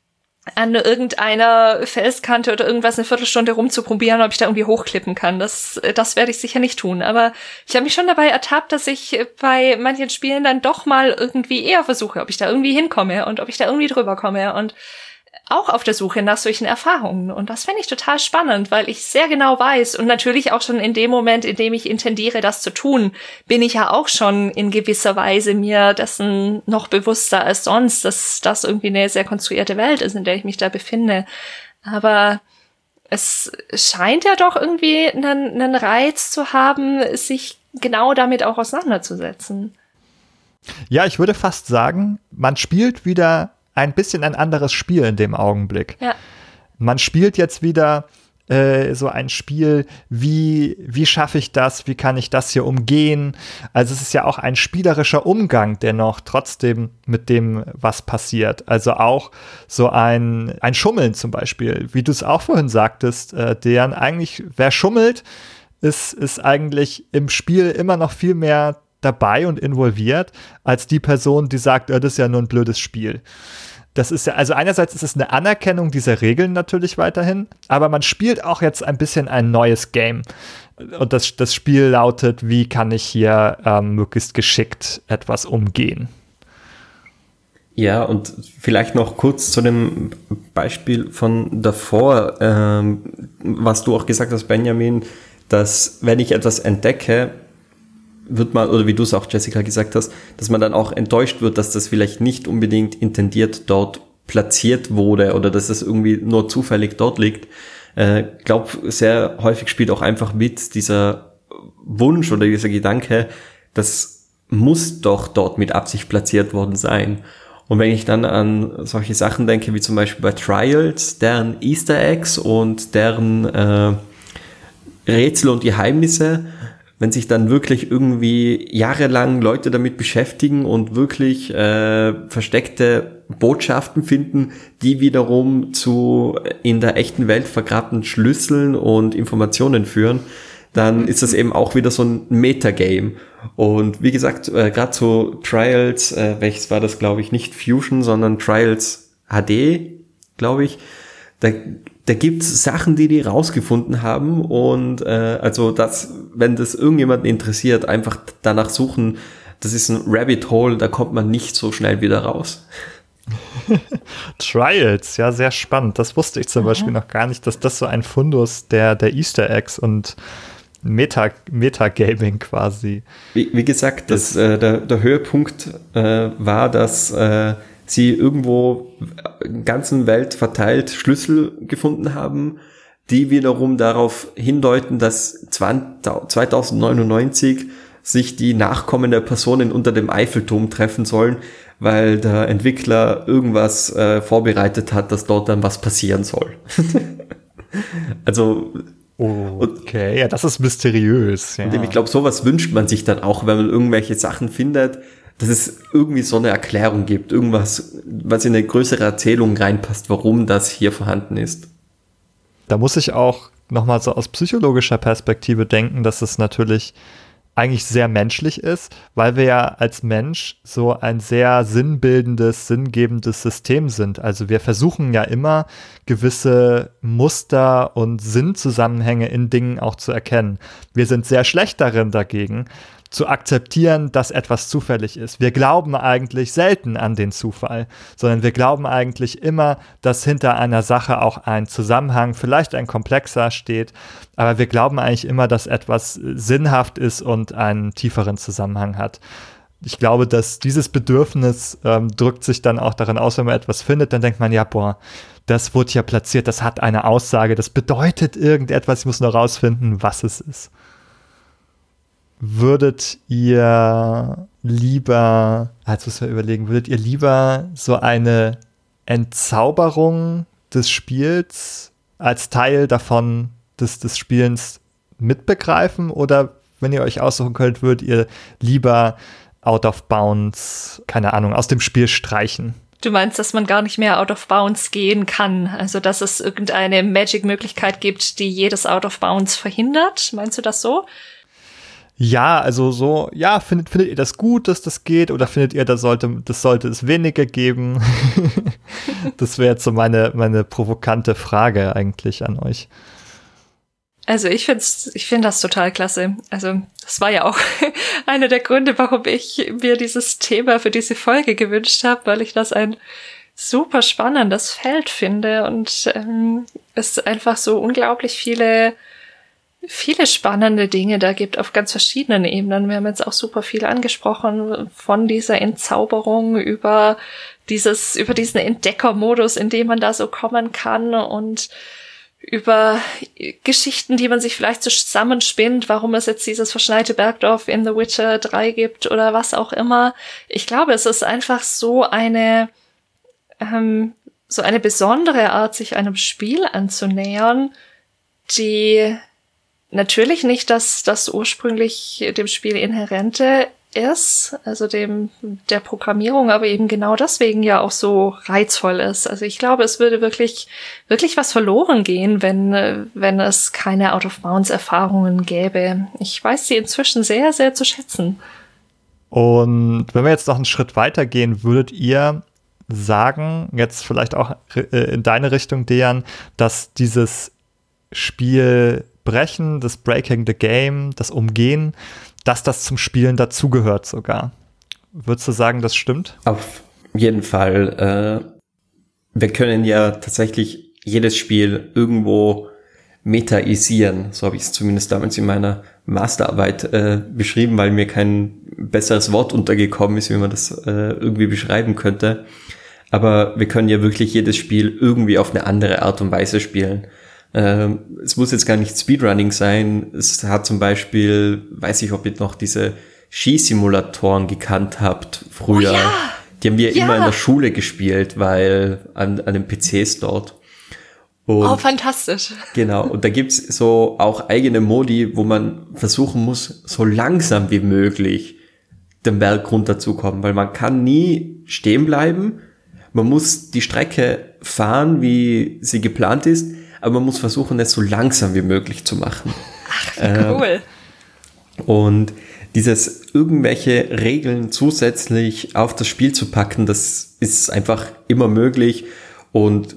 an irgendeiner Felskante oder irgendwas eine Viertelstunde rumzuprobieren, ob ich da irgendwie hochklippen kann. Das, das werde ich sicher nicht tun. Aber ich habe mich schon dabei ertappt, dass ich bei manchen Spielen dann doch mal irgendwie eher versuche, ob ich da irgendwie hinkomme und ob ich da irgendwie drüber komme. Und auch auf der Suche nach solchen Erfahrungen. Und das fände ich total spannend, weil ich sehr genau weiß und natürlich auch schon in dem Moment, in dem ich intendiere, das zu tun, bin ich ja auch schon in gewisser Weise mir dessen noch bewusster als sonst, dass das irgendwie eine sehr konstruierte Welt ist, in der ich mich da befinde. Aber es scheint ja doch irgendwie einen, einen Reiz zu haben, sich genau damit auch auseinanderzusetzen. Ja, ich würde fast sagen, man spielt wieder ein bisschen ein anderes Spiel in dem Augenblick. Ja. Man spielt jetzt wieder äh, so ein Spiel, wie, wie schaffe ich das, wie kann ich das hier umgehen. Also es ist ja auch ein spielerischer Umgang dennoch trotzdem mit dem, was passiert. Also auch so ein, ein Schummeln zum Beispiel, wie du es auch vorhin sagtest, äh, deren eigentlich, wer schummelt, ist, ist eigentlich im Spiel immer noch viel mehr dabei und involviert, als die Person, die sagt, oh, das ist ja nur ein blödes Spiel. Das ist ja, also einerseits ist es eine Anerkennung dieser Regeln natürlich weiterhin, aber man spielt auch jetzt ein bisschen ein neues Game. Und das, das Spiel lautet, wie kann ich hier ähm, möglichst geschickt etwas umgehen. Ja, und vielleicht noch kurz zu dem Beispiel von davor, ähm, was du auch gesagt hast, Benjamin, dass wenn ich etwas entdecke, wird man, oder wie du es auch, Jessica, gesagt hast, dass man dann auch enttäuscht wird, dass das vielleicht nicht unbedingt intendiert dort platziert wurde oder dass es irgendwie nur zufällig dort liegt. Äh, glaube, sehr häufig spielt auch einfach mit dieser Wunsch oder dieser Gedanke, das muss doch dort mit Absicht platziert worden sein. Und wenn ich dann an solche Sachen denke, wie zum Beispiel bei Trials, deren Easter Eggs und deren äh, Rätsel und Geheimnisse, wenn sich dann wirklich irgendwie jahrelang Leute damit beschäftigen und wirklich äh, versteckte Botschaften finden, die wiederum zu in der echten Welt vergrabten Schlüsseln und Informationen führen, dann ist das eben auch wieder so ein Metagame. Und wie gesagt, äh, gerade so Trials, äh, welches war das, glaube ich, nicht Fusion, sondern Trials HD, glaube ich, da da gibt's Sachen, die die rausgefunden haben und äh, also das, wenn das irgendjemanden interessiert, einfach danach suchen. Das ist ein Rabbit Hole, da kommt man nicht so schnell wieder raus. Trials, ja, sehr spannend. Das wusste ich zum mhm. Beispiel noch gar nicht, dass das so ein Fundus der, der Easter Eggs und Meta, Metagaming quasi. Wie, wie gesagt, das, äh, der, der Höhepunkt äh, war, dass äh, sie irgendwo ganzen Welt verteilt Schlüssel gefunden haben, die wiederum darauf hindeuten, dass 2099 sich die Nachkommen der Personen unter dem Eiffelturm treffen sollen, weil der Entwickler irgendwas äh, vorbereitet hat, dass dort dann was passieren soll. also Okay, ja, das ist mysteriös. Ja. Und ich glaube, sowas wünscht man sich dann auch, wenn man irgendwelche Sachen findet, dass es irgendwie so eine Erklärung gibt, irgendwas, was in eine größere Erzählung reinpasst, warum das hier vorhanden ist. Da muss ich auch nochmal so aus psychologischer Perspektive denken, dass es natürlich eigentlich sehr menschlich ist, weil wir ja als Mensch so ein sehr sinnbildendes, sinngebendes System sind. Also wir versuchen ja immer gewisse Muster und Sinnzusammenhänge in Dingen auch zu erkennen. Wir sind sehr schlecht darin dagegen, zu akzeptieren, dass etwas zufällig ist. Wir glauben eigentlich selten an den Zufall, sondern wir glauben eigentlich immer, dass hinter einer Sache auch ein Zusammenhang, vielleicht ein komplexer steht, aber wir glauben eigentlich immer, dass etwas sinnhaft ist und einen tieferen Zusammenhang hat. Ich glaube, dass dieses Bedürfnis ähm, drückt sich dann auch darin aus, wenn man etwas findet, dann denkt man, ja, boah, das wurde ja platziert, das hat eine Aussage, das bedeutet irgendetwas, ich muss nur rausfinden, was es ist würdet ihr lieber, jetzt muss man überlegen, würdet ihr lieber so eine Entzauberung des Spiels als Teil davon des, des Spielens mitbegreifen oder wenn ihr euch aussuchen könnt, würdet ihr lieber out of bounds, keine Ahnung, aus dem Spiel streichen? Du meinst, dass man gar nicht mehr out of bounds gehen kann? Also, dass es irgendeine Magic-Möglichkeit gibt, die jedes out of bounds verhindert? Meinst du das so? Ja, also so, ja, findet, findet ihr das gut, dass das geht, oder findet ihr, das sollte, das sollte es weniger geben? das wäre jetzt so meine, meine provokante Frage eigentlich an euch. Also ich finde ich finde das total klasse. Also das war ja auch einer der Gründe, warum ich mir dieses Thema für diese Folge gewünscht habe, weil ich das ein super spannendes Feld finde und ähm, es einfach so unglaublich viele viele spannende Dinge da gibt auf ganz verschiedenen Ebenen. Wir haben jetzt auch super viel angesprochen von dieser Entzauberung über dieses, über diesen Entdeckermodus, in dem man da so kommen kann und über Geschichten, die man sich vielleicht zusammenspinnt, warum es jetzt dieses verschneite Bergdorf in The Witcher 3 gibt oder was auch immer. Ich glaube, es ist einfach so eine, ähm, so eine besondere Art, sich einem Spiel anzunähern, die natürlich nicht dass das ursprünglich dem Spiel inhärente ist, also dem der Programmierung, aber eben genau deswegen ja auch so reizvoll ist. Also ich glaube, es würde wirklich wirklich was verloren gehen, wenn wenn es keine Out of Bounds Erfahrungen gäbe. Ich weiß sie inzwischen sehr sehr zu schätzen. Und wenn wir jetzt noch einen Schritt weiter gehen, würdet ihr sagen, jetzt vielleicht auch äh, in deine Richtung, Dejan, dass dieses Spiel Brechen, das Breaking the Game, das Umgehen, dass das zum Spielen dazugehört sogar. Würdest du sagen, das stimmt? Auf jeden Fall. Äh, wir können ja tatsächlich jedes Spiel irgendwo metaisieren. So habe ich es zumindest damals in meiner Masterarbeit äh, beschrieben, weil mir kein besseres Wort untergekommen ist, wie man das äh, irgendwie beschreiben könnte. Aber wir können ja wirklich jedes Spiel irgendwie auf eine andere Art und Weise spielen. Ähm, es muss jetzt gar nicht Speedrunning sein. Es hat zum Beispiel, weiß ich, ob ihr noch diese Skisimulatoren gekannt habt früher. Oh ja. Die haben wir ja. immer in der Schule gespielt, weil an, an den PCs dort. Und oh, fantastisch. Genau, und da gibt's so auch eigene Modi, wo man versuchen muss, so langsam wie möglich den Berg runterzukommen, weil man kann nie stehen bleiben. Man muss die Strecke fahren, wie sie geplant ist, aber man muss versuchen, es so langsam wie möglich zu machen. Ach, wie cool. Ähm, und dieses irgendwelche Regeln zusätzlich auf das Spiel zu packen, das ist einfach immer möglich und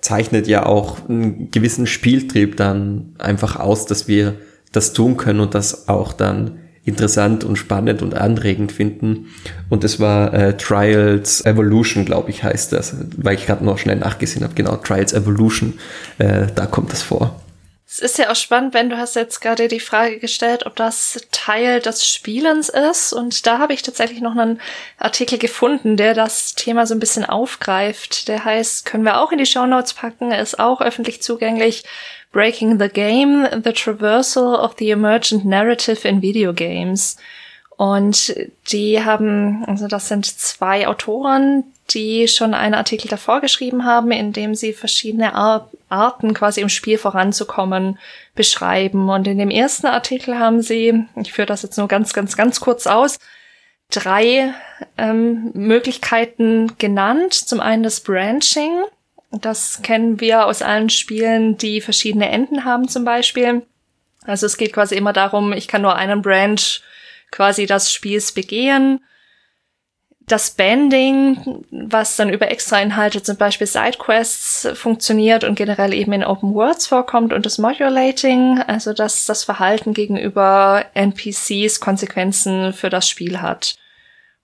zeichnet ja auch einen gewissen Spieltrieb dann einfach aus, dass wir das tun können und das auch dann interessant und spannend und anregend finden. Und es war äh, Trials Evolution, glaube ich, heißt das, weil ich gerade noch schnell nachgesehen habe. Genau, Trials Evolution, äh, da kommt das vor. Es ist ja auch spannend, wenn du hast jetzt gerade die Frage gestellt, ob das Teil des Spielens ist. Und da habe ich tatsächlich noch einen Artikel gefunden, der das Thema so ein bisschen aufgreift. Der heißt, können wir auch in die Show Notes packen, ist auch öffentlich zugänglich. Breaking the Game, The Traversal of the Emergent Narrative in Video Games. Und die haben, also das sind zwei Autoren, die schon einen Artikel davor geschrieben haben, in dem sie verschiedene Ar Arten quasi im Spiel voranzukommen beschreiben. Und in dem ersten Artikel haben sie, ich führe das jetzt nur ganz, ganz, ganz kurz aus, drei ähm, Möglichkeiten genannt. Zum einen das Branching. Das kennen wir aus allen Spielen, die verschiedene Enden haben zum Beispiel. Also es geht quasi immer darum, ich kann nur einen Branch quasi des Spiels begehen das Banding, was dann über extra Inhalte, zum Beispiel Sidequests, funktioniert und generell eben in Open Worlds vorkommt und das Modulating, also dass das Verhalten gegenüber NPCs Konsequenzen für das Spiel hat.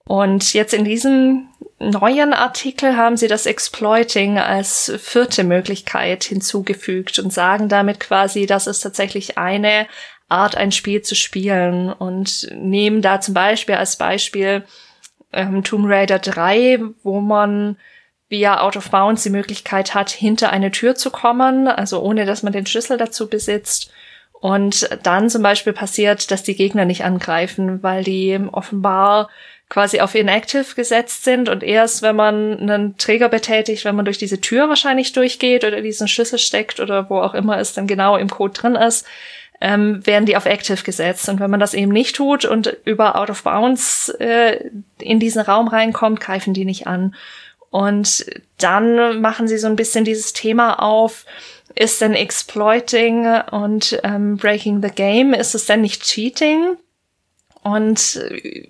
Und jetzt in diesem neuen Artikel haben sie das Exploiting als vierte Möglichkeit hinzugefügt und sagen damit quasi, das ist tatsächlich eine Art, ein Spiel zu spielen und nehmen da zum Beispiel als Beispiel ähm, Tomb Raider 3, wo man via Out of Bounds die Möglichkeit hat, hinter eine Tür zu kommen, also ohne dass man den Schlüssel dazu besitzt. Und dann zum Beispiel passiert, dass die Gegner nicht angreifen, weil die offenbar quasi auf inactive gesetzt sind und erst wenn man einen Träger betätigt, wenn man durch diese Tür wahrscheinlich durchgeht oder diesen Schlüssel steckt oder wo auch immer es dann genau im Code drin ist, ähm, werden die auf Active gesetzt. Und wenn man das eben nicht tut und über Out of Bounds äh, in diesen Raum reinkommt, greifen die nicht an. Und dann machen sie so ein bisschen dieses Thema auf, ist denn Exploiting und ähm, Breaking the Game, ist es denn nicht Cheating? Und äh,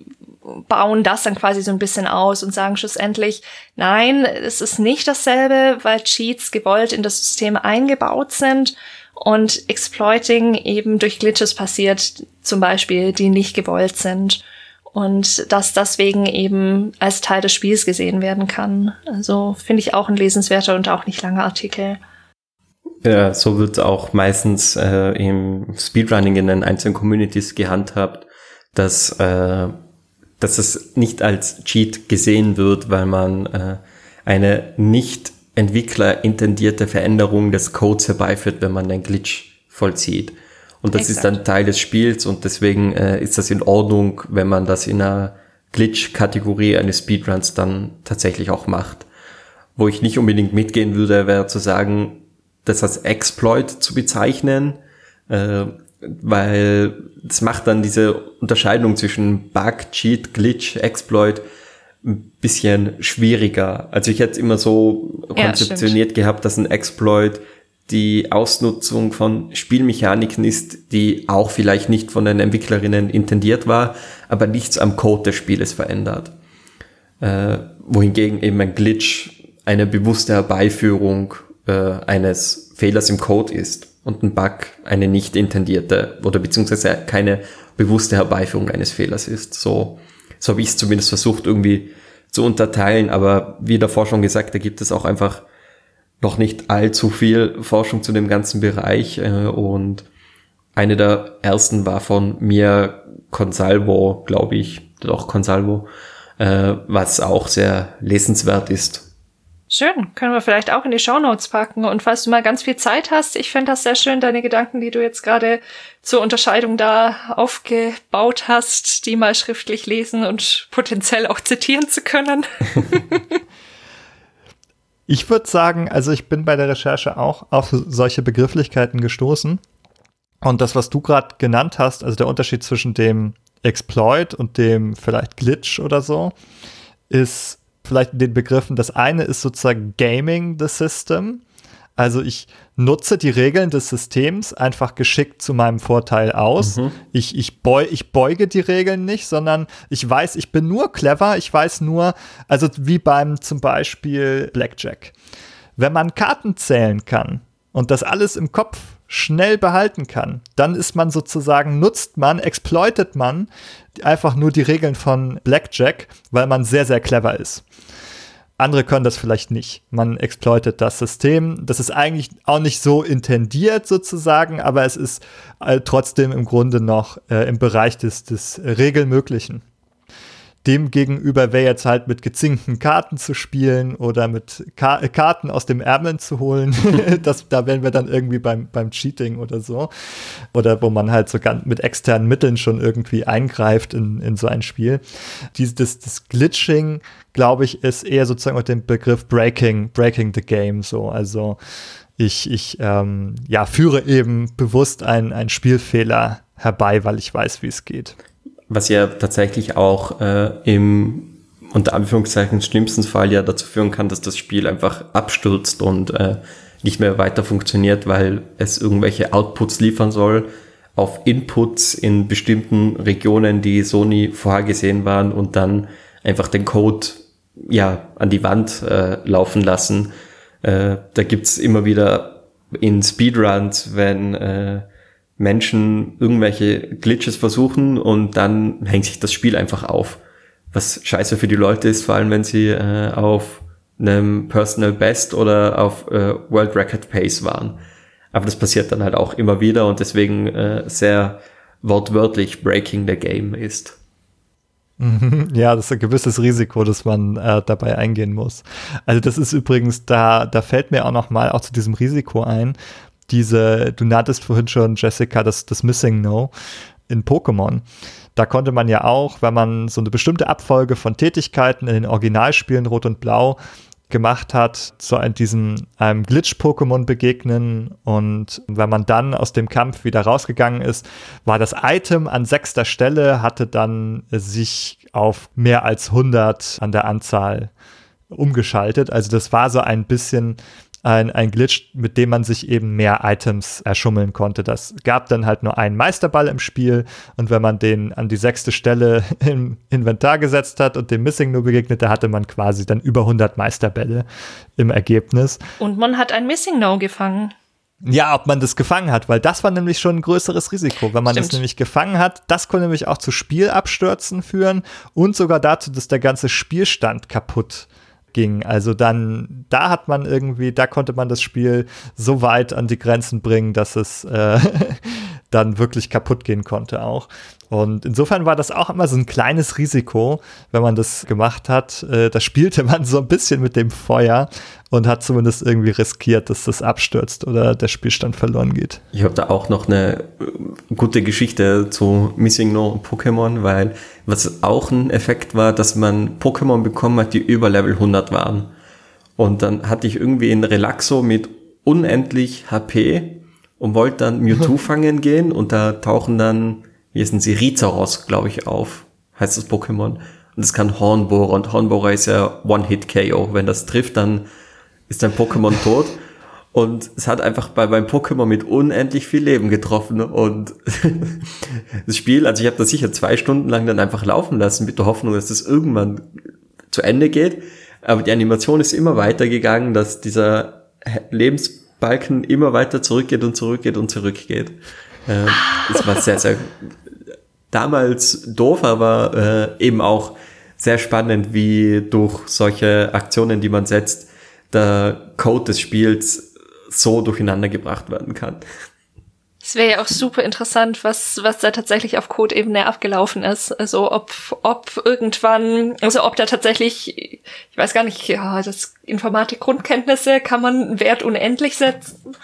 bauen das dann quasi so ein bisschen aus und sagen schlussendlich, nein, es ist nicht dasselbe, weil Cheats gewollt in das System eingebaut sind und Exploiting eben durch Glitches passiert, zum Beispiel, die nicht gewollt sind und dass deswegen eben als Teil des Spiels gesehen werden kann. Also finde ich auch ein lesenswerter und auch nicht langer Artikel. Ja, so wird auch meistens äh, im Speedrunning in den einzelnen Communities gehandhabt, dass, äh, dass es nicht als Cheat gesehen wird, weil man äh, eine nicht Entwickler intendierte Veränderung des Codes herbeiführt, wenn man einen Glitch vollzieht. Und das Exakt. ist dann Teil des Spiels und deswegen äh, ist das in Ordnung, wenn man das in einer Glitch-Kategorie eines Speedruns dann tatsächlich auch macht. Wo ich nicht unbedingt mitgehen würde, wäre zu sagen, das als Exploit zu bezeichnen, äh, weil es macht dann diese Unterscheidung zwischen Bug, Cheat, Glitch, Exploit ein bisschen schwieriger. Also ich hätte immer so konzeptioniert ja, gehabt, dass ein Exploit die Ausnutzung von Spielmechaniken ist, die auch vielleicht nicht von den Entwicklerinnen intendiert war, aber nichts am Code des Spieles verändert. Äh, wohingegen eben ein Glitch eine bewusste Herbeiführung äh, eines Fehlers im Code ist und ein Bug eine nicht intendierte oder beziehungsweise keine bewusste Herbeiführung eines Fehlers ist. So so habe ich es zumindest versucht irgendwie zu unterteilen. Aber wie davor schon gesagt, da gibt es auch einfach noch nicht allzu viel Forschung zu dem ganzen Bereich. Äh, und eine der ersten war von mir Consalvo, glaube ich, doch Consalvo, äh, was auch sehr lesenswert ist Schön, können wir vielleicht auch in die Shownotes packen. Und falls du mal ganz viel Zeit hast, ich fände das sehr schön, deine Gedanken, die du jetzt gerade zur Unterscheidung da aufgebaut hast, die mal schriftlich lesen und potenziell auch zitieren zu können. ich würde sagen, also ich bin bei der Recherche auch auf solche Begrifflichkeiten gestoßen. Und das, was du gerade genannt hast, also der Unterschied zwischen dem Exploit und dem vielleicht Glitch oder so, ist vielleicht den Begriffen. Das eine ist sozusagen Gaming the System. Also ich nutze die Regeln des Systems einfach geschickt zu meinem Vorteil aus. Mhm. Ich, ich, beu, ich beuge die Regeln nicht, sondern ich weiß, ich bin nur clever. Ich weiß nur, also wie beim zum Beispiel Blackjack. Wenn man Karten zählen kann und das alles im Kopf schnell behalten kann, dann ist man sozusagen, nutzt man, exploitet man einfach nur die Regeln von Blackjack, weil man sehr, sehr clever ist. andere können das vielleicht nicht. Man exploitet das System. Das ist eigentlich auch nicht so intendiert sozusagen, aber es ist äh, trotzdem im Grunde noch äh, im Bereich des, des Regelmöglichen. Demgegenüber wäre jetzt halt mit gezinkten Karten zu spielen oder mit Ka äh, Karten aus dem Ärmeln zu holen. das, da wären wir dann irgendwie beim, beim Cheating oder so. Oder wo man halt sogar mit externen Mitteln schon irgendwie eingreift in, in so ein Spiel. Dies, das, das Glitching, glaube ich, ist eher sozusagen mit dem Begriff Breaking, Breaking the Game so. Also ich, ich ähm, ja, führe eben bewusst einen Spielfehler herbei, weil ich weiß, wie es geht was ja tatsächlich auch äh, im unter Anführungszeichen schlimmsten Fall ja dazu führen kann, dass das Spiel einfach abstürzt und äh, nicht mehr weiter funktioniert, weil es irgendwelche Outputs liefern soll auf Inputs in bestimmten Regionen, die so nie vorhergesehen waren und dann einfach den Code ja an die Wand äh, laufen lassen. Äh, da gibt's immer wieder in Speedruns, wenn äh, Menschen irgendwelche Glitches versuchen und dann hängt sich das Spiel einfach auf. Was scheiße für die Leute ist, vor allem wenn sie äh, auf einem Personal Best oder auf äh, World Record Pace waren. Aber das passiert dann halt auch immer wieder und deswegen äh, sehr wortwörtlich Breaking the Game ist. Ja, das ist ein gewisses Risiko, das man äh, dabei eingehen muss. Also das ist übrigens, da, da fällt mir auch noch mal auch zu diesem Risiko ein, diese, du nanntest vorhin schon, Jessica, das, das Missing No in Pokémon. Da konnte man ja auch, wenn man so eine bestimmte Abfolge von Tätigkeiten in den Originalspielen Rot und Blau gemacht hat, zu diesem einem Glitch-Pokémon begegnen und wenn man dann aus dem Kampf wieder rausgegangen ist, war das Item an sechster Stelle, hatte dann sich auf mehr als 100 an der Anzahl umgeschaltet. Also das war so ein bisschen ein, ein Glitch, mit dem man sich eben mehr Items erschummeln konnte. Das gab dann halt nur einen Meisterball im Spiel und wenn man den an die sechste Stelle im Inventar gesetzt hat und dem Missing nur begegnete, hatte man quasi dann über 100 Meisterbälle im Ergebnis. Und man hat ein Missing No gefangen. Ja, ob man das gefangen hat, weil das war nämlich schon ein größeres Risiko. Wenn man Stimmt. das nämlich gefangen hat, das konnte nämlich auch zu Spielabstürzen führen und sogar dazu, dass der ganze Spielstand kaputt ging. Also dann, da hat man irgendwie, da konnte man das Spiel so weit an die Grenzen bringen, dass es äh, dann wirklich kaputt gehen konnte auch. Und insofern war das auch immer so ein kleines Risiko, wenn man das gemacht hat. Äh, da spielte man so ein bisschen mit dem Feuer und hat zumindest irgendwie riskiert, dass das abstürzt oder der Spielstand verloren geht. Ich habe da auch noch eine äh, gute Geschichte zu Missing No Pokémon, weil was auch ein Effekt war, dass man Pokémon bekommen hat, die über Level 100 waren. Und dann hatte ich irgendwie ein Relaxo mit unendlich HP und wollte dann Mewtwo fangen gehen und da tauchen dann wie heißen sie, Rizaros, glaube ich, auf, heißt das Pokémon. Und das kann Hornbohrer und Hornbohrer ist ja One-Hit-KO. Wenn das trifft, dann ist dein Pokémon tot. Und es hat einfach bei meinem Pokémon mit unendlich viel Leben getroffen. Und das Spiel, also ich habe das sicher zwei Stunden lang dann einfach laufen lassen mit der Hoffnung, dass das irgendwann zu Ende geht. Aber die Animation ist immer weitergegangen, dass dieser Lebensbalken immer weiter zurückgeht und zurückgeht und zurückgeht. Äh, es war sehr, sehr damals doof, aber äh, eben auch sehr spannend, wie durch solche Aktionen, die man setzt, der Code des Spiels so durcheinander gebracht werden kann. Es wäre ja auch super interessant, was, was da tatsächlich auf Code-Ebene abgelaufen ist. Also ob, ob irgendwann, also ob da tatsächlich, ich weiß gar nicht, ja, das Informatik-Grundkenntnisse kann man Wert unendlich setzen.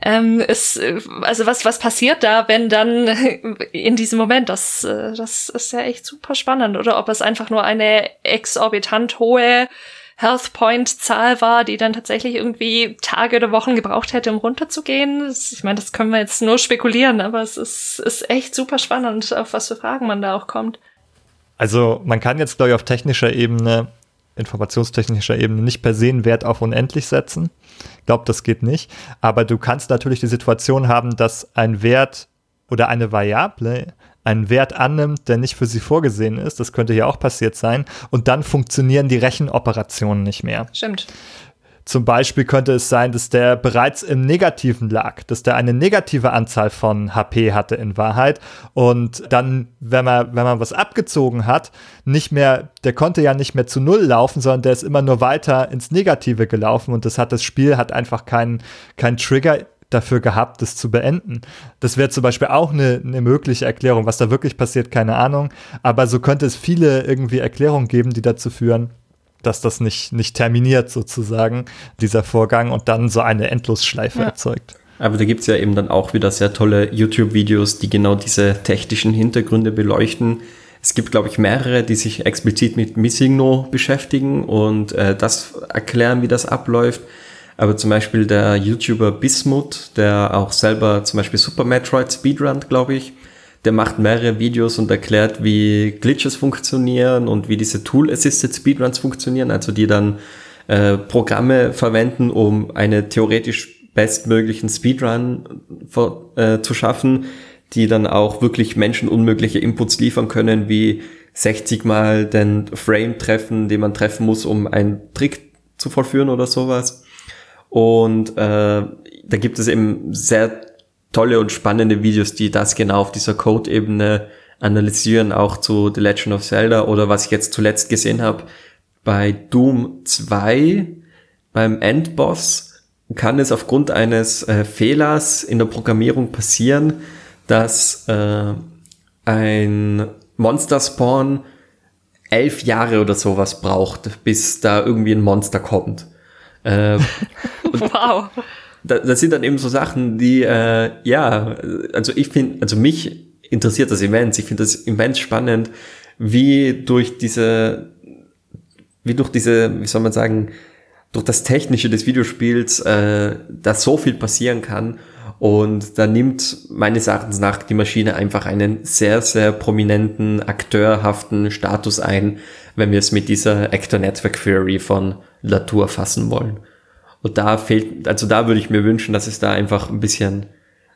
Ähm, ist, also was, was passiert da, wenn dann in diesem Moment, das, das ist ja echt super spannend, oder ob es einfach nur eine exorbitant hohe Health Point Zahl war, die dann tatsächlich irgendwie Tage oder Wochen gebraucht hätte, um runterzugehen. ich meine, das können wir jetzt nur spekulieren, aber es ist, ist echt super spannend, auf was für Fragen man da auch kommt. Also man kann jetzt, glaube ich, auf technischer Ebene, informationstechnischer Ebene nicht per se einen Wert auf unendlich setzen. Ich glaube, das geht nicht. Aber du kannst natürlich die Situation haben, dass ein Wert oder eine Variable einen Wert annimmt, der nicht für sie vorgesehen ist, das könnte hier auch passiert sein, und dann funktionieren die Rechenoperationen nicht mehr. Stimmt. Zum Beispiel könnte es sein, dass der bereits im Negativen lag, dass der eine negative Anzahl von HP hatte in Wahrheit und dann, wenn man, wenn man was abgezogen hat, nicht mehr, der konnte ja nicht mehr zu Null laufen, sondern der ist immer nur weiter ins Negative gelaufen und das hat das Spiel hat einfach keinen kein Trigger dafür gehabt, das zu beenden. Das wäre zum Beispiel auch eine, eine mögliche Erklärung. Was da wirklich passiert, keine Ahnung. Aber so könnte es viele irgendwie Erklärungen geben, die dazu führen, dass das nicht, nicht terminiert sozusagen, dieser Vorgang und dann so eine Endlosschleife ja. erzeugt. Aber da gibt es ja eben dann auch wieder sehr tolle YouTube-Videos, die genau diese technischen Hintergründe beleuchten. Es gibt, glaube ich, mehrere, die sich explizit mit Missigno beschäftigen und äh, das erklären, wie das abläuft. Aber zum Beispiel der YouTuber Bismuth, der auch selber zum Beispiel Super Metroid Speedrun, glaube ich, der macht mehrere Videos und erklärt, wie Glitches funktionieren und wie diese Tool-Assisted Speedruns funktionieren, also die dann äh, Programme verwenden, um eine theoretisch bestmöglichen Speedrun vor, äh, zu schaffen, die dann auch wirklich menschenunmögliche Inputs liefern können, wie 60 mal den Frame treffen, den man treffen muss, um einen Trick zu vollführen oder sowas. Und äh, da gibt es eben sehr tolle und spannende Videos, die das genau auf dieser Code-Ebene analysieren, auch zu The Legend of Zelda oder was ich jetzt zuletzt gesehen habe, bei Doom 2, beim Endboss, kann es aufgrund eines äh, Fehlers in der Programmierung passieren, dass äh, ein Monster-Spawn elf Jahre oder sowas braucht, bis da irgendwie ein Monster kommt. Äh, wow da, das sind dann eben so Sachen, die, äh, ja, also ich finde, also mich interessiert das immens. Ich finde das immens spannend, wie durch diese, wie durch diese, wie soll man sagen, durch das Technische des Videospiels äh, da so viel passieren kann. Und da nimmt meines Erachtens nach die Maschine einfach einen sehr, sehr prominenten, akteurhaften Status ein, wenn wir es mit dieser Actor Network Theory von Latour fassen wollen. Und da fehlt, also da würde ich mir wünschen, dass es da einfach ein bisschen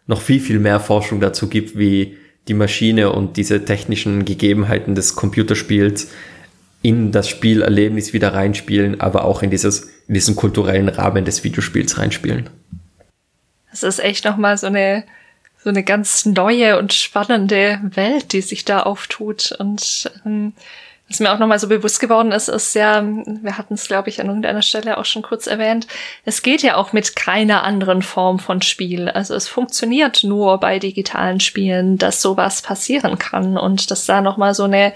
noch viel, viel mehr Forschung dazu gibt, wie die Maschine und diese technischen Gegebenheiten des Computerspiels in das Spielerlebnis wieder reinspielen, aber auch in dieses, in diesen kulturellen Rahmen des Videospiels reinspielen. Das ist echt nochmal so eine, so eine ganz neue und spannende Welt, die sich da auftut und, ähm, was mir auch nochmal so bewusst geworden ist, ist ja, wir hatten es, glaube ich, an irgendeiner Stelle auch schon kurz erwähnt, es geht ja auch mit keiner anderen Form von Spiel. Also es funktioniert nur bei digitalen Spielen, dass sowas passieren kann und dass da nochmal so eine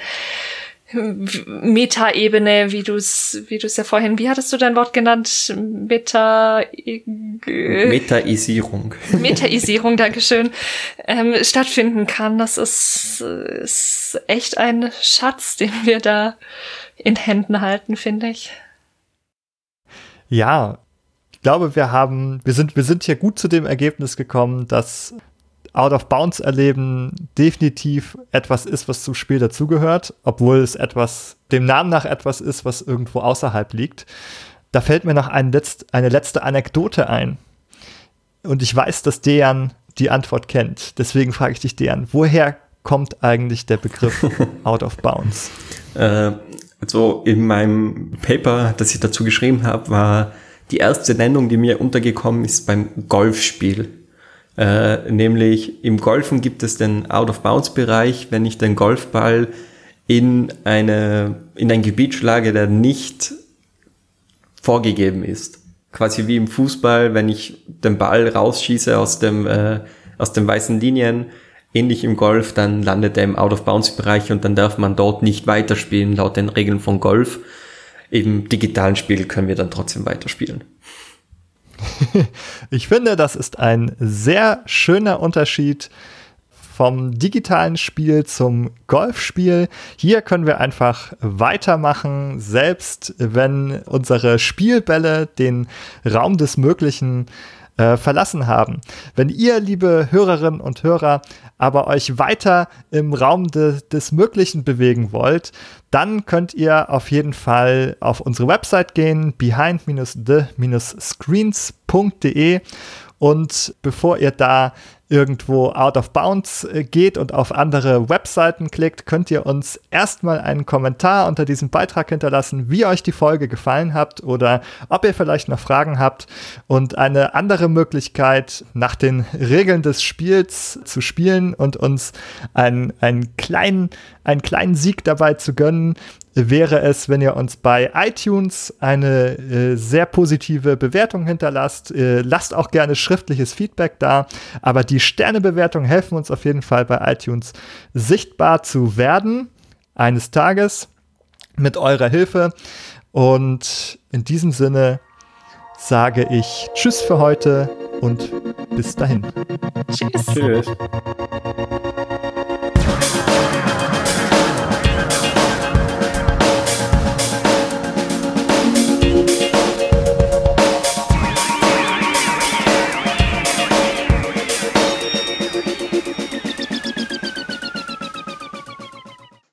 Meta-Ebene, wie du es, wie du es ja vorhin, wie hattest du dein Wort genannt? Meta, Metaisierung. Metaisierung, Dankeschön, ähm, stattfinden kann. Das ist, ist echt ein Schatz, den wir da in Händen halten, finde ich. Ja, ich glaube, wir haben, wir sind, wir sind hier gut zu dem Ergebnis gekommen, dass Out of Bounds erleben definitiv etwas ist, was zum Spiel dazugehört, obwohl es etwas, dem Namen nach etwas ist, was irgendwo außerhalb liegt. Da fällt mir noch ein letzt, eine letzte Anekdote ein. Und ich weiß, dass Dejan die Antwort kennt. Deswegen frage ich dich, Dejan, woher kommt eigentlich der Begriff Out of Bounds? Äh, also in meinem Paper, das ich dazu geschrieben habe, war die erste Nennung, die mir untergekommen ist beim Golfspiel. Äh, nämlich im Golfen gibt es den Out-of-Bounds-Bereich, wenn ich den Golfball in, eine, in ein Gebiet schlage, der nicht vorgegeben ist. Quasi wie im Fußball, wenn ich den Ball rausschieße aus dem, äh, aus den weißen Linien, ähnlich im Golf, dann landet er im Out-of-Bounds-Bereich und dann darf man dort nicht weiterspielen, laut den Regeln von Golf. Im digitalen Spiel können wir dann trotzdem weiterspielen. ich finde, das ist ein sehr schöner Unterschied vom digitalen Spiel zum Golfspiel. Hier können wir einfach weitermachen, selbst wenn unsere Spielbälle den Raum des Möglichen äh, verlassen haben. Wenn ihr, liebe Hörerinnen und Hörer, aber euch weiter im Raum de des Möglichen bewegen wollt, dann könnt ihr auf jeden Fall auf unsere Website gehen, behind-the-screens.de und bevor ihr da irgendwo out of bounds äh, geht und auf andere Webseiten klickt, könnt ihr uns erstmal einen Kommentar unter diesem Beitrag hinterlassen, wie euch die Folge gefallen hat oder ob ihr vielleicht noch Fragen habt. Und eine andere Möglichkeit, nach den Regeln des Spiels zu spielen und uns einen, einen, kleinen, einen kleinen Sieg dabei zu gönnen, wäre es, wenn ihr uns bei iTunes eine äh, sehr positive Bewertung hinterlasst. Äh, lasst auch gerne schriftliches Feedback da, aber die Sternebewertungen helfen uns auf jeden Fall bei iTunes sichtbar zu werden eines Tages mit eurer Hilfe. Und in diesem Sinne sage ich Tschüss für heute und bis dahin. Tschüss. Tschüss.